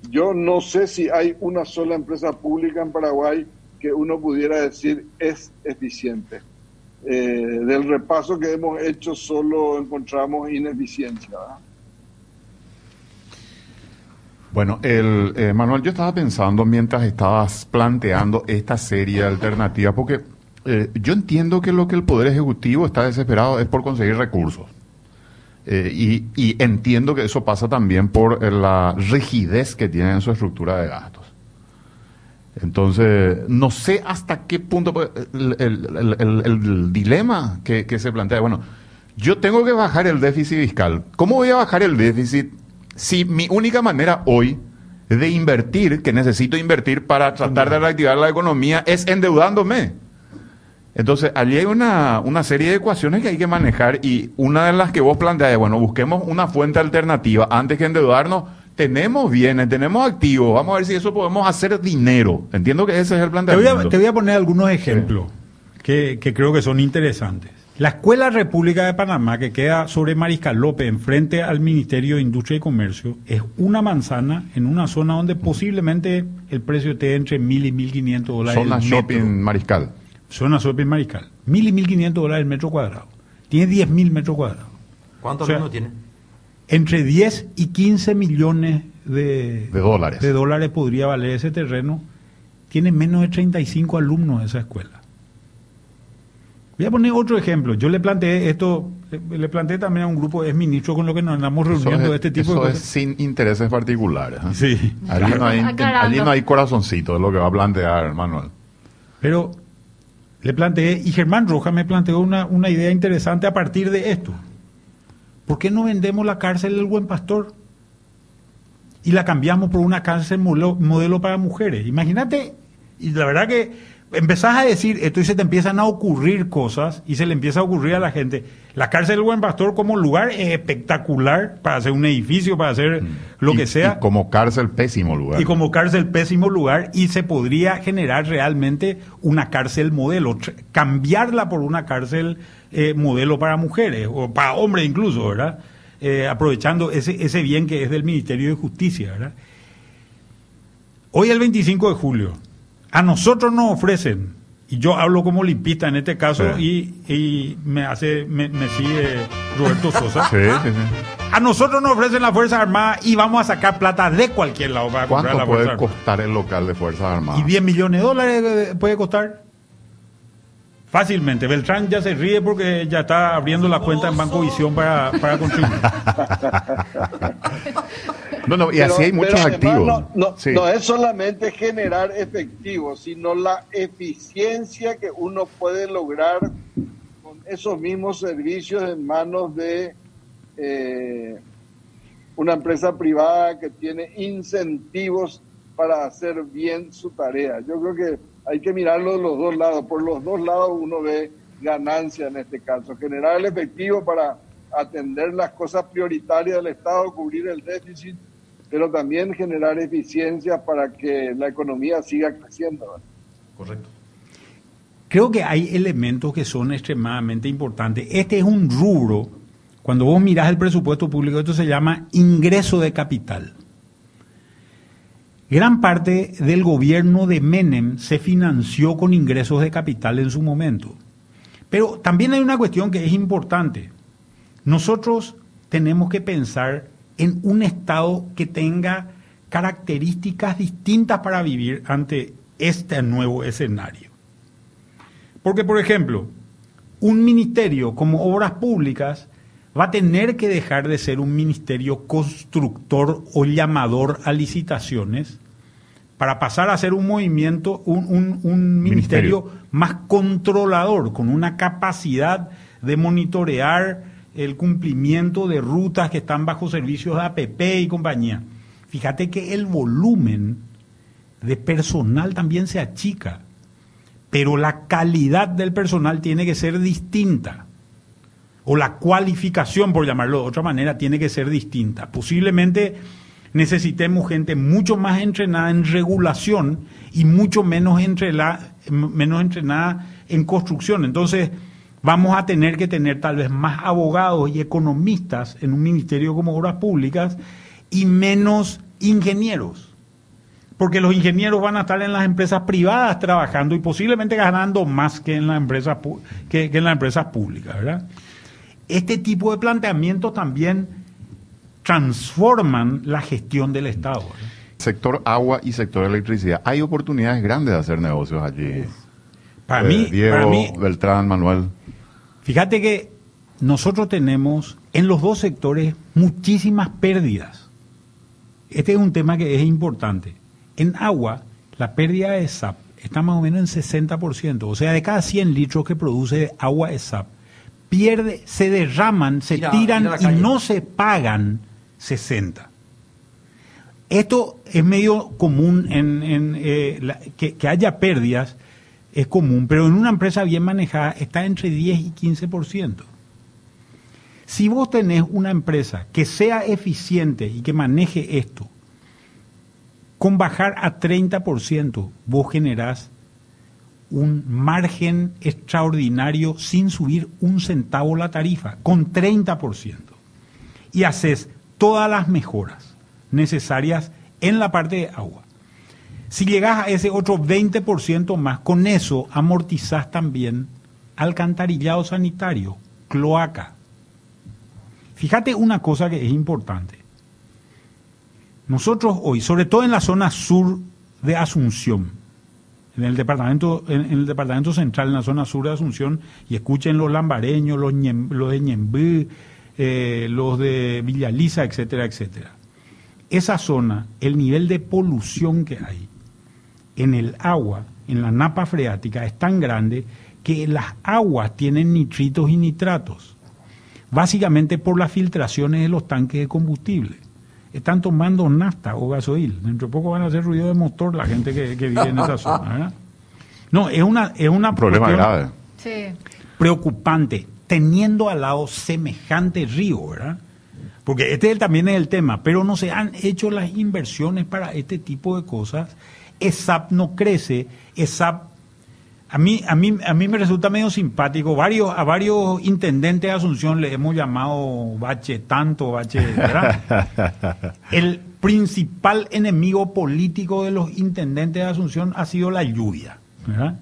Yo no sé si hay una sola empresa pública en Paraguay que uno pudiera decir es eficiente. Eh, del repaso que hemos hecho solo encontramos ineficiencia. Bueno, el, eh, Manuel, yo estaba pensando mientras estabas planteando esta serie de alternativas, porque eh, yo entiendo que lo que el Poder Ejecutivo está desesperado es por conseguir recursos. y, y, entiendo que eso pasa también por la rigidez que tiene en su estructura de gastos. Entonces, no sé hasta qué punto pues, el, dilema que, se plantea. Bueno, yo tengo que bajar el déficit fiscal. ¿Cómo voy a bajar el déficit si mi única manera hoy de invertir, que necesito invertir para tratar de reactivar la economía, es endeudándome? Entonces, allí hay una, una serie de ecuaciones que hay que manejar y una de las que vos planteas es, bueno, busquemos una fuente alternativa antes que endeudarnos tenemos bienes, tenemos activos, vamos a ver si eso podemos hacer dinero. Entiendo que ese es el planteamiento. Te voy a, poner algunos ejemplos que, creo que son interesantes. La Escuela República de Panamá, que queda sobre Mariscal López, enfrente al Ministerio de Industria y Comercio, es una manzana en una zona donde posiblemente el precio esté entre mil y mil quinientos dólares. Zona Shopping Mariscal. Zona Shopping Mariscal. Mil y mil quinientos dólares el metro cuadrado. Tiene diez mil metros cuadrados. ¿Cuántos o tiene? entre 10 y 15 millones de, dólares. de dólares podría valer ese terreno. Tiene menos de 35 alumnos esa escuela. Voy a poner otro ejemplo. Yo le planteé esto, le, planteé también a un grupo de ministros con lo que nos andamos reuniendo de este tipo de cosas. es sin intereses particulares. ¿eh? Sí. Allí no, hay, allí no hay corazoncito, es lo que va a plantear Manuel. Pero le planteé, y Germán Roja me planteó una, una idea interesante a partir de esto. ¿Por qué no vendemos la cárcel del buen pastor? Y la cambiamos por una cárcel modelo, para mujeres. Imagínate, y la verdad que empezás a decir esto y se te empiezan a ocurrir cosas y se le empieza a ocurrir a la gente. La cárcel del Buen Pastor como lugar espectacular para hacer un edificio, para hacer mm. lo que sea. Y como cárcel pésimo lugar. Y como cárcel pésimo lugar y se podría generar realmente una cárcel modelo, cambiarla por una cárcel eh, modelo para mujeres o para hombres incluso, ¿verdad? Eh, aprovechando ese, ese bien que es del Ministerio de Justicia, ¿verdad? Hoy el 25 de julio, a nosotros nos ofrecen, y yo hablo como limpista en este caso, y, me hace, me, sigue Roberto Sosa. A nosotros nos ofrecen la Fuerza Armada y vamos a sacar plata de cualquier lado para comprar la Fuerza puede costar el local de Fuerzas Armadas? Y 10 millones de dólares eh, puede costar. Fácilmente. Beltrán ya se ríe porque ya está abriendo la cuenta en Banco Visión para, para contribuir. no, no, y así hay muchos activos. No, no, es solamente generar efectivo, sino la eficiencia que uno puede lograr con esos mismos servicios en manos de eh, una empresa privada que tiene incentivos para hacer bien su tarea. Yo creo que hay que mirarlo de los dos lados. Por los dos lados uno ve ganancia en este caso. Generar el efectivo para atender las cosas prioritarias del Estado, cubrir el déficit, pero también generar eficiencia para que la economía siga creciendo. Correcto. Creo que hay elementos que son extremadamente importantes. Este es un rubro, cuando vos mirás el presupuesto público, esto se llama ingreso de capital. Gran parte del gobierno de Menem se financió con ingresos de capital en su momento. Pero también hay una cuestión que es importante. Nosotros tenemos que pensar en un Estado que tenga características distintas para vivir ante este nuevo escenario. Porque, por ejemplo, un ministerio como Obras Públicas va a tener que dejar de ser un ministerio constructor o llamador a licitaciones para pasar a ser un movimiento, un, un- un ministerio, Ministerio. más controlador, con una capacidad de monitorear el cumplimiento de rutas que están bajo servicios de APP y compañía. Fíjate que el volumen de personal también se achica, pero la calidad del personal tiene que ser distinta o la cualificación, por llamarlo de otra manera, tiene que ser distinta. Posiblemente necesitemos gente mucho más entrenada en regulación y mucho menos, entrela- menos entrenada en construcción. Entonces, vamos a tener que tener tal vez más abogados y economistas en un ministerio como Obras Públicas y menos ingenieros. Porque los ingenieros van a estar en las empresas privadas trabajando y posiblemente ganando más que en las empresas, que, que en las empresas públicas, ¿verdad? Este tipo de planteamientos también transforman la gestión del Estado. Sector agua y sector electricidad. Hay oportunidades grandes de hacer negocios allí. Para, Eh, mí, Diego, para mí, Beltrán, Manuel. fíjate que nosotros tenemos en los dos sectores muchísimas pérdidas. Este es un tema que es importante. En agua, la pérdida de SAP está más o menos en 60%. O sea, de cada 100 litros que produce agua de SAP, pierde, se derraman, se Mira, tiran mira y no se pagan 60. Esto es medio común en, en, eh, la- que, que haya pérdidas, es común, pero en una empresa bien manejada está entre 10 y 15%. Si vos tenés una empresa que sea eficiente y que maneje esto, con bajar a 30%, vos generás un margen extraordinario sin subir un centavo la tarifa, con 30%. Y haces todas las mejoras necesarias en la parte de agua. Si llegas a ese otro 20% más, con eso amortizás también alcantarillado sanitario, cloaca. Fíjate una cosa que es importante. Nosotros hoy, sobre todo en la zona sur de Asunción, en el departamento, en, el departamento central, en la zona sur de Asunción, y escuchen los lambareños, los, de Ñembú, eh, los de Villaliza, etcétera, etcétera. Esa zona, el nivel de polución que hay en el agua, en la napa freática, es tan grande que las aguas tienen nitritos y nitratos, básicamente por las filtraciones de los tanques de combustible. Están tomando nafta o gasoil. Dentro de poco van a hacer ruido de motor la gente que, que vive en esa zona. ¿verdad? No, es una, es una Un problema grave. Sí. preocupante, teniendo al lado semejante río, ¿verdad? Porque este también es el tema, pero no se han hecho las inversiones para este tipo de cosas. ESAP no crece, ESAP a mí, a mí, a mí me resulta medio simpático. Varios, a varios intendentes de Asunción le hemos llamado bache tanto, bache, ¿verdad? El principal enemigo político de los intendentes de Asunción ha sido la lluvia. ¿verdad?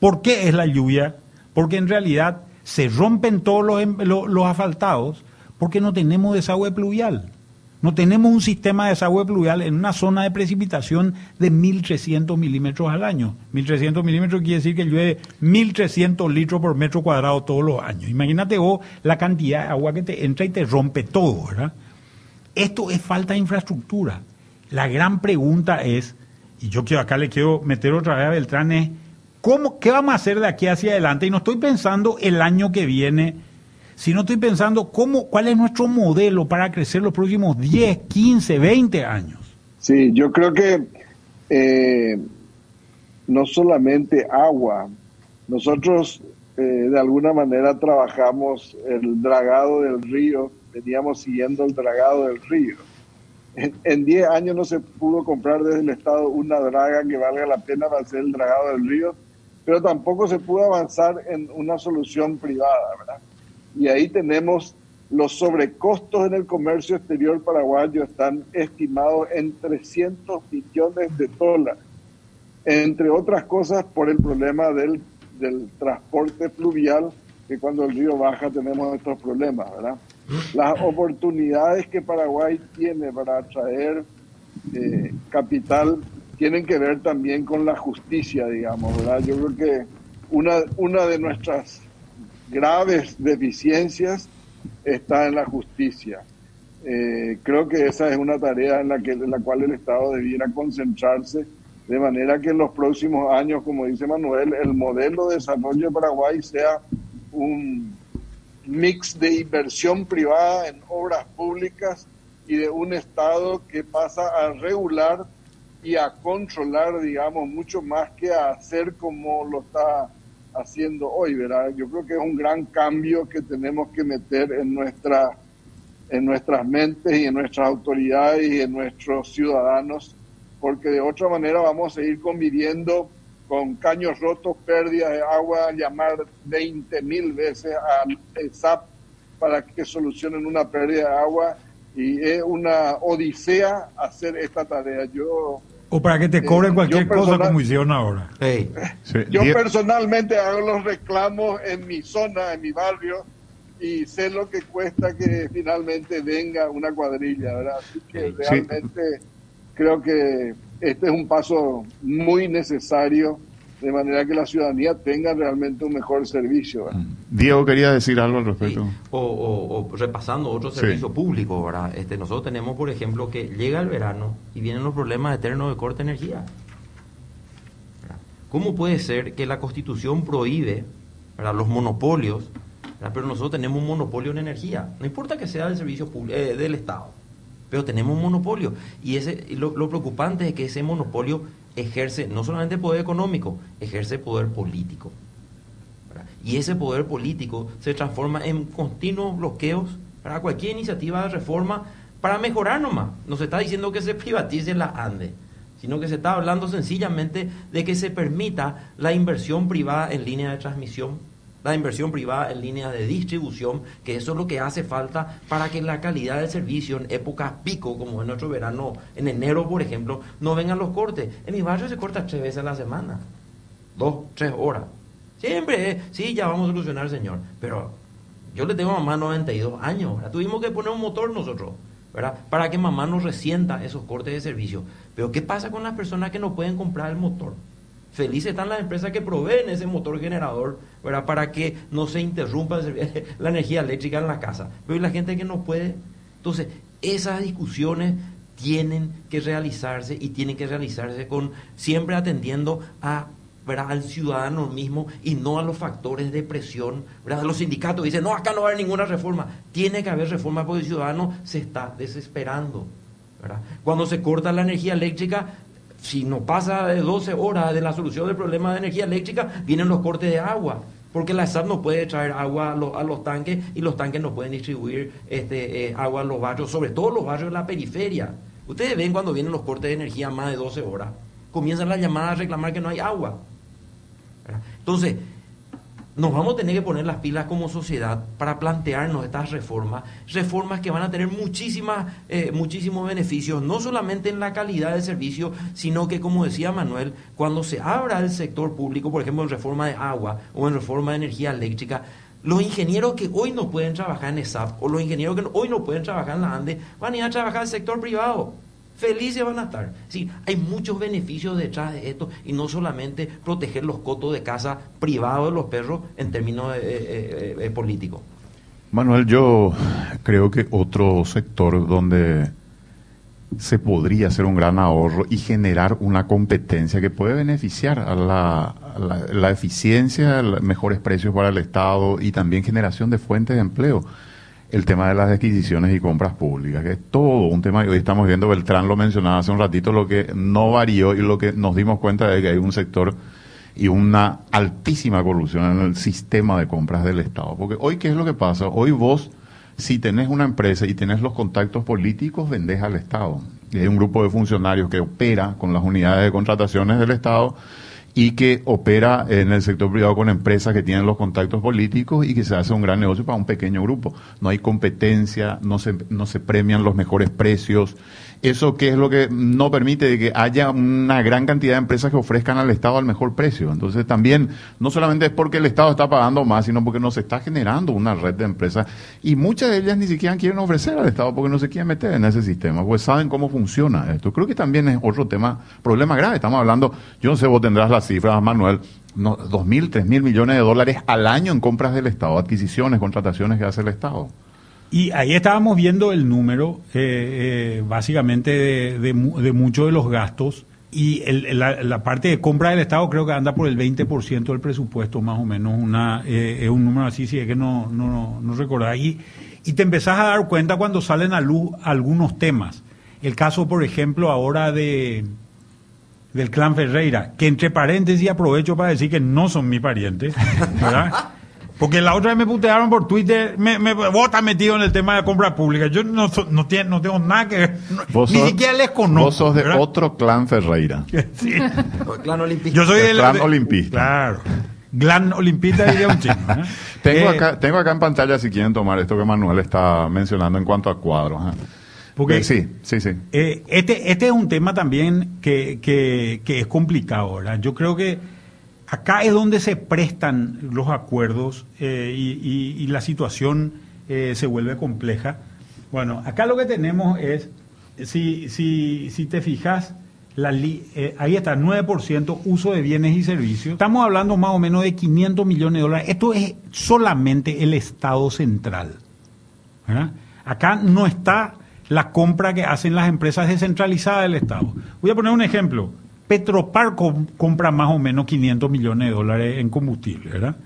¿Por qué es la lluvia? Porque en realidad se rompen todos los, em- lo- los asfaltados porque no tenemos desagüe pluvial. No tenemos un sistema de desagüe pluvial en una zona de precipitación de 1.300 milímetros al año. 1.300 milímetros quiere decir que llueve 1.300 litros por metro cuadrado todos los años. Imagínate vos la cantidad de agua que te entra y te rompe todo, ¿verdad? Esto es falta de infraestructura. La gran pregunta es, y yo quiero acá le quiero meter otra vez a Beltrán, es ¿cómo, ¿qué vamos a hacer de aquí hacia adelante? Y no estoy pensando el año que viene, sino estoy pensando cómo, cuál es nuestro modelo para crecer los próximos 10, 15, 20 años. Sí, yo creo que eh, no solamente agua, nosotros eh, de alguna manera trabajamos el dragado del río, veníamos siguiendo el dragado del río. En- En 10 años no se pudo comprar desde el Estado una draga que valga la pena para hacer el dragado del río, pero tampoco se pudo avanzar en una solución privada, ¿verdad? Y ahí tenemos los sobrecostos en el comercio exterior paraguayo están estimados en 300 millones de dólares, entre otras cosas por el problema del, del transporte fluvial, que cuando el río baja tenemos estos problemas, ¿verdad? Las oportunidades que Paraguay tiene para atraer eh, capital tienen que ver también con la justicia, digamos, ¿verdad? Yo creo que una, una de nuestras graves deficiencias está en la justicia. Eh, creo que esa es una tarea en la, que, en la cual el Estado debiera concentrarse de manera que en los próximos años, como dice Manuel, el modelo de desarrollo de Paraguay sea un mix de inversión privada en obras públicas y de un Estado que pasa a regular y a controlar, digamos, mucho más que a hacer como lo está haciendo hoy, ¿verdad? Yo creo que es un gran cambio que tenemos que meter en nuestra en nuestras mentes y en nuestras autoridades y en nuestros ciudadanos, porque de otra manera vamos a seguir conviviendo con caños rotos, pérdidas de agua, llamar 20 mil veces al SAP para que solucionen una pérdida de agua y es una odisea hacer esta tarea. Yo o para que te eh, cobren cualquier cosa como hicieron ahora. Yo personalmente hago los reclamos en mi zona, en mi barrio, y sé lo que cuesta que finalmente venga una cuadrilla, ¿verdad? Así que realmente creo que este es un paso muy necesario de manera que la ciudadanía tenga realmente un mejor servicio. Mm. Diego quería decir algo al respecto. O, repasando otro servicio público, ¿verdad? Este, nosotros tenemos, por ejemplo, que llega el verano y vienen los problemas eternos de corte de energía. ¿Cómo puede ser que la Constitución prohíbe para los monopolios, pero nosotros tenemos un monopolio en energía? No importa que sea del servicio eh, del Estado, pero tenemos un monopolio. Y ese, lo, lo preocupante es que ese monopolio ejerce no solamente poder económico, ejerce poder político. Y ese poder político se transforma en continuos bloqueos para cualquier iniciativa de reforma para mejorar nomás. No se está diciendo que se privatice la ANDE, sino que se está hablando sencillamente de que se permita la inversión privada en línea de transmisión la inversión privada en líneas de distribución, que eso es lo que hace falta para que la calidad del servicio en épocas pico, como en nuestro verano, en enero, por ejemplo, no vengan los cortes. En mi barrio se corta tres veces a la semana, dos, tres horas. Siempre, eh, sí, ya vamos a solucionar, señor, pero yo le tengo a mamá 92 años, tuvimos que poner un motor nosotros. Para que mamá no resienta esos cortes de servicio. Pero ¿qué pasa con las personas que no pueden comprar el motor? Felices están las empresas que proveen ese motor generador para que no se interrumpa la energía eléctrica en la casa. Pero la gente que no puede. Entonces, esas discusiones tienen que realizarse y tienen que realizarse con siempre atendiendo al ciudadano mismo y no a los factores de presión. ¿verdad? Los sindicatos dicen, no, acá no va a haber ninguna reforma. Tiene que haber reforma porque el ciudadano se está desesperando. Cuando se corta la energía eléctrica, si no pasa de 12 horas de la solución del problema de energía eléctrica, vienen los cortes de agua. Porque la SAP no puede traer agua a los, tanques y los tanques no pueden distribuir este, eh, agua a los barrios, sobre todo los barrios de la periferia. Ustedes ven cuando vienen los cortes de energía más de 12 horas, comienzan las llamadas a reclamar que no hay agua. Entonces, nos vamos a tener que poner las pilas como sociedad para plantearnos estas reformas, reformas que van a tener muchísimas, eh, muchísimos beneficios, no solamente en la calidad del servicio, sino que, como decía Manuel, cuando se abra el sector público, por ejemplo, en reforma de agua o en reforma de energía eléctrica, los ingenieros que hoy no pueden trabajar en ESAP o los ingenieros que hoy no pueden trabajar en la ANDE van a ir a trabajar el sector privado felices van a estar. Sí, hay muchos beneficios detrás de esto y no solamente proteger los cotos de casa privados de los perros en términos eh, eh, eh, políticos. Manuel, yo creo que otro sector donde se podría hacer un gran ahorro y generar una competencia que puede beneficiar a la eficiencia, mejores precios para el Estado y también generación de fuentes de empleo el tema de las adquisiciones y compras públicas, que es todo un tema, y hoy estamos viendo, Beltrán lo mencionaba hace un ratito, lo que no varió y lo que nos dimos cuenta de que hay un sector y una altísima corrupción en el sistema de compras del Estado. Porque hoy, ¿qué es lo que pasa? Hoy vos, si tenés una empresa y tenés los contactos políticos, vendés al Estado. Y hay un grupo de funcionarios que opera con las unidades de contrataciones del Estado y que opera en el sector privado con empresas que tienen los contactos políticos y que se hace un gran negocio para un pequeño grupo. No hay competencia, no se, no se premian los mejores precios eso que es lo que no permite que haya una gran cantidad de empresas que ofrezcan al Estado al mejor precio. Entonces también, no solamente es porque el Estado está pagando más, sino porque no se está generando una red de empresas y muchas de ellas ni siquiera quieren ofrecer al Estado porque no se quieren meter en ese sistema, pues saben cómo funciona esto. Creo que también es otro tema, problema grave. Estamos hablando, yo no sé, vos tendrás las cifras, Manuel, no, dos mil, tres mil millones de dólares al año en compras del Estado, adquisiciones, contrataciones que hace el Estado. Y ahí estábamos viendo el número, eh, eh, básicamente, de, de, muchos de los gastos y el- la, la parte de compra del Estado creo que anda por el 20% del presupuesto, más o menos. Una, eh, es un número así, si es que no, no, no recordás. Y, y te empezás a dar cuenta cuando salen a luz algunos temas. El caso, por ejemplo, ahora de del clan Ferreira, que entre paréntesis aprovecho para decir que no son mis parientes, ¿verdad? Porque la otra vez me putearon por Twitter, me, me, vos estás metido en el tema de compra pública. Yo no, so- no, tiene- no tengo nada que ver, no- Vos ni sos- siquiera les conozco. Vos sos de ¿verdad? otro clan Ferreira. Sí. Clan olimpista. Yo soy El del clan de- olimpista. Claro. Clan olimpista diría un chino. ¿eh? Tengo, Eh, acá, tengo acá en pantalla, si quieren tomar esto que Manuel está mencionando en cuanto a cuadros. ¿eh? Porque- Eh, sí, sí, sí. Eh, este, este es un tema también que, que- que es complicado, ¿verdad? Yo creo que acá es donde se prestan los acuerdos eh, y, la situación eh, se vuelve compleja. Bueno, acá lo que tenemos es, si, si, si te fijas, la li- eh, ahí está, 9% uso de bienes y servicios. Estamos hablando más o menos de 500 millones de dólares. Esto es solamente el Estado central. Acá no está la compra que hacen las empresas descentralizadas del Estado. Voy a poner un ejemplo. Petropar com- compra más o menos 500 millones de dólares en combustible, ¿verdad?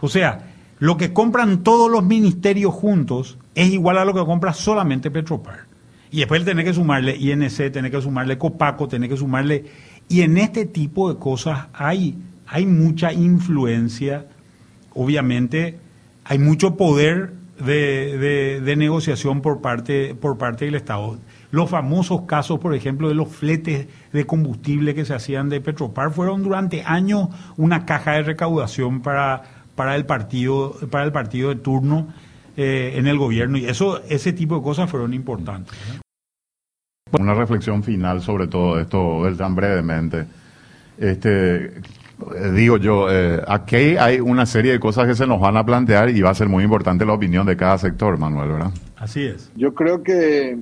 O sea, lo que compran todos los ministerios juntos es igual a lo que compra solamente Petropar. Y después tenés que sumarle INC, tenés que sumarle Copaco, tenés que sumarle... Y en este tipo de cosas hay, hay mucha influencia obviamente hay mucho poder de, de- de negociación por parte, por parte del Estado. Los famosos casos, por ejemplo, de los fletes de combustible que se hacían de Petropar fueron durante años una caja de recaudación para, para el partido, para el partido de turno eh, en el gobierno. Y eso, ese tipo de cosas fueron importantes. ¿no? Una reflexión final sobre todo esto, tan brevemente. Este, eh, digo yo, eh, aquí hay una serie de cosas que se nos van a plantear y va a ser muy importante la opinión de cada sector, Manuel, ¿verdad? Así es. Yo creo que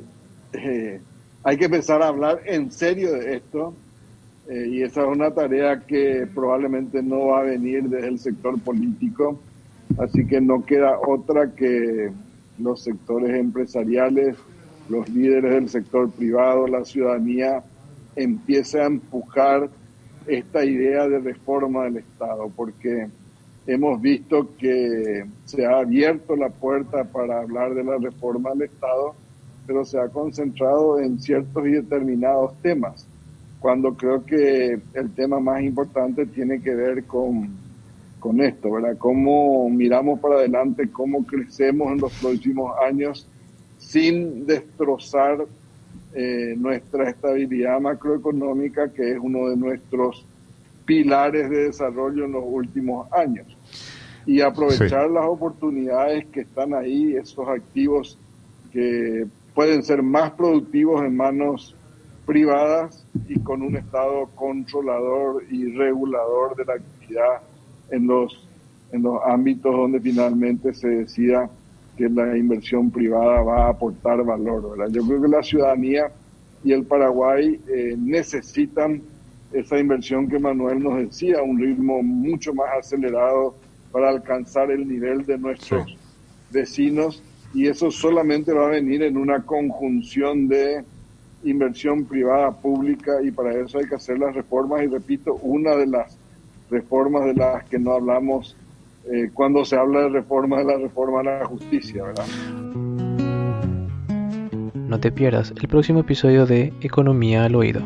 eh, hay que empezar a hablar en serio de esto eh, y esa es una tarea que probablemente no va a venir desde el sector político, así que no queda otra que los sectores empresariales, los líderes del sector privado, la ciudadanía empiece a empujar esta idea de reforma del Estado, porque hemos visto que se ha abierto la puerta para hablar de la reforma del Estado, pero se ha concentrado en ciertos y determinados temas, cuando creo que el tema más importante tiene que ver con, con esto, ¿verdad? Cómo miramos para adelante, cómo crecemos en los próximos años sin destrozar eh, nuestra estabilidad macroeconómica, que es uno de nuestros pilares de desarrollo en los últimos años. Y aprovechar las oportunidades que están ahí, esos activos que pueden ser más productivos en manos privadas y con un Estado controlador y regulador de la actividad en los, en los ámbitos donde finalmente se decida que la inversión privada va a aportar valor. ¿verdad? Yo creo que la ciudadanía y el Paraguay eh, necesitan esa inversión que Manuel nos decía, un ritmo mucho más acelerado para alcanzar el nivel de nuestros Sí. vecinos y eso solamente va a venir en una conjunción de inversión privada pública y para eso hay que hacer las reformas y repito, una de las reformas de las que no hablamos eh, cuando se habla de reforma de la reforma de la justicia, ¿verdad? No te pierdas el próximo episodio de Economía al Oído.